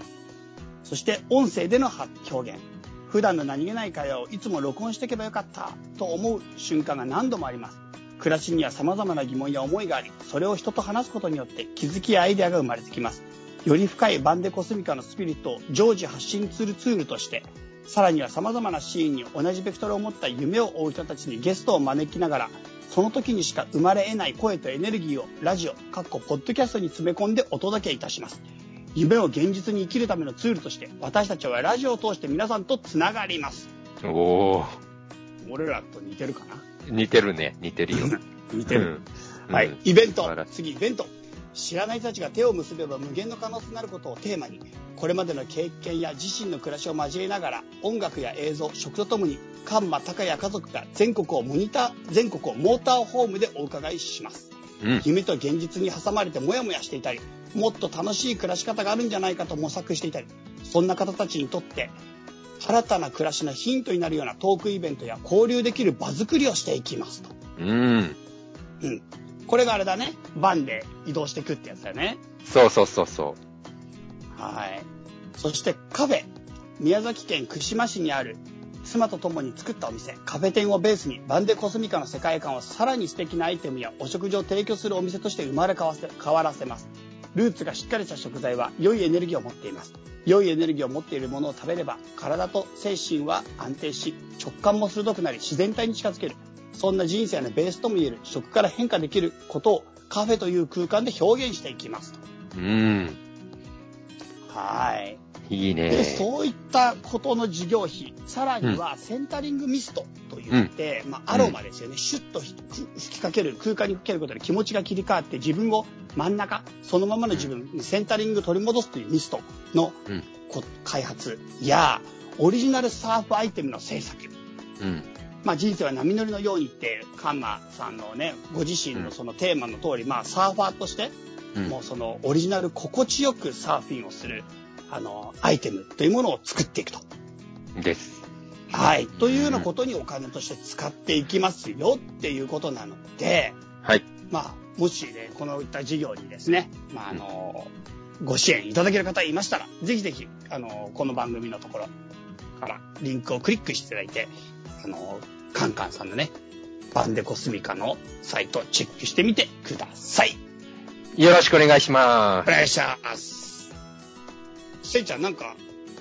そして音声での発表現。普段の何気ない会話をいつも録音していけばよかったと思う瞬間が何度もあります。暮らしには様々な疑問や思いがあり、それを人と話すことによって気づきやアイデアが生まれてきます。より深いバンデコスミカのスピリットを常時発信するツールとして、さらには様々なシーンに同じベクトルを持った夢を追う人たちにゲストを招きながら、その時にしか生まれ得ない声とエネルギーをラジオ、かっこポッドキャストに詰め込んでお届けいたします。夢を現実に生きるためのツールとして、私たちはラジオを通して皆さんとつながります。おー。俺らと似てるかな？似てるね。似てるよ。[laughs] 似てる。うんはいうん。イベント次、イベント。知らない人たちが手を結べば無限の可能性になることをテーマに、これまでの経験や自身の暮らしを交えながら、音楽や映像、食とともに、カンマ、タカヤ家族が全国をモニター、全国をモーターホームでお伺いします。うん。夢と現実に挟まれてモヤモヤしていたり、もっと楽しい暮らし方があるんじゃないかと模索していたり、そんな方たちにとって、新たな暮らしのヒントになるようなトークイベントや交流できる場作りをしていきますと。うん。うん。これがあれだね。バンで移動していくってやつだよね。そうそうそうそはい。そしてカフェ。宮崎県串間市にある妻と共に作ったお店、カフェ店をベースにバンデコスミカの世界観をさらに素敵なアイテムやお食事を提供するお店として生まれ変わらせます。ルーツがしっかりした食材は良いエネルギーを持っています。良いエネルギーを持っているものを食べれば体と精神は安定し直感も鋭くなり自然体に近づける。そんな人生のベースとも言える食から変化できることをカフェという空間で表現していきます。うん。はい。いいね。で、そういったことの事業費、さらにはセンタリングミストといって、まあ、アロマですよね。シュッとひ吹きかける、空間にかけることで気持ちが切り替わって自分を真ん中、そのままの自分にセンタリング取り戻すというミストの開発や、オリジナルサーフアイテムの制作。うん。まあ、人生は波乗りのようにって、カンマさんのね、ご自身のそのテーマの通り、まあ、サーファーとして、うんもうそのオリジナル心地よくサーフィンをする、あの、アイテムというものを作っていくと。です。はい。というようなことにお金として使っていきますよっていうことなので、はい。まあ、もしね、このいった事業にですね、まあ、あの、ご支援いただける方いましたら、ぜひぜひ、あの、この番組のところからリンクをクリックしていただいて、あの、カンカンさんのね、バンデコスミカのサイトチェックしてみてください。よろしくお願いしまお願いします。せいちゃん、なんか、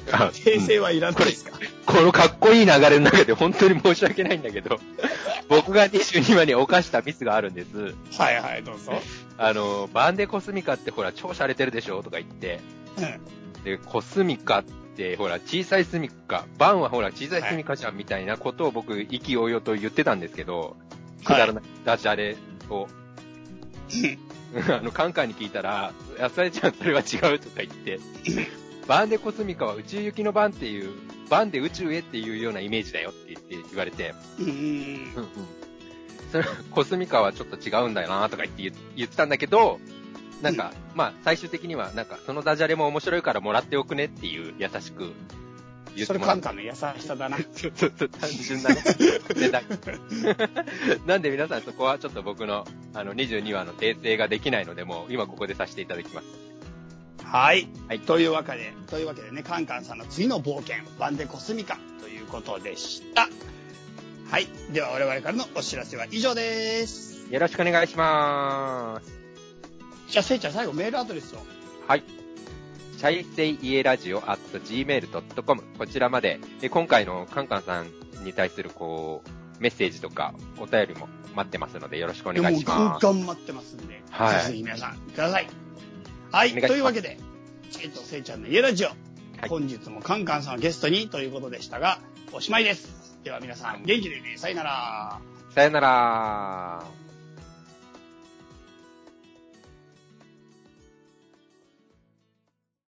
訂正はいらないですか、このかっこいい流れの中で本当に申し訳ないんだけど、[laughs] 僕が22話に犯したミスがあるんです。はいはい、どうぞ。あの、バンデコスミカってほら超洒落てるでしょとか言って、うん。で、コスミカってほら小さいスミカ、バンはほら小さいスミカじゃんみたいなことを僕意気揚々と言ってたんですけど、くだらない。ダジャレを、[laughs] あの、カンカンに聞いたら、やさえちゃんそれは違うとか言って、バンデコスミカは宇宙行きのバンっていう、バンで宇宙へっていうようなイメージだよって言って言われて、うん。うん。それ、コスミカはちょっと違うんだよなとか言って言言ってたんだけど、なんか、まあ、最終的には、なんか、そのダジャレも面白いからもらっておくねっていう優しく言っそれてもンカンの優しさだな。そうそうそう、単純なね。[laughs] なんで皆さんそこはちょっと僕の、あの、22話の訂正ができないので、もう今ここでさせていただきます。はい。はいというわけで、というわけでね、カンカンさんの次の冒険、バンデコスミカということでした。はい。では我々からのお知らせは以上です。よろしくお願いします。じゃあ、せいちゃん最後メールアドレスを。はい。チャイセイイエラジオ at gmail.com こちらまで、え今回のカンカンさんに対するこう、メッセージとかお便りも待ってますのでよろしくお願いしでもうガンます。ガン待ってますんで、はいぜひ皆さんください。はい。というわけで、チェイとせいちゃんの家ラジオ、い本日もカンカンさんをゲストにということでしたが、おしまいです。では皆さん元気でね、さよなら。さよなら。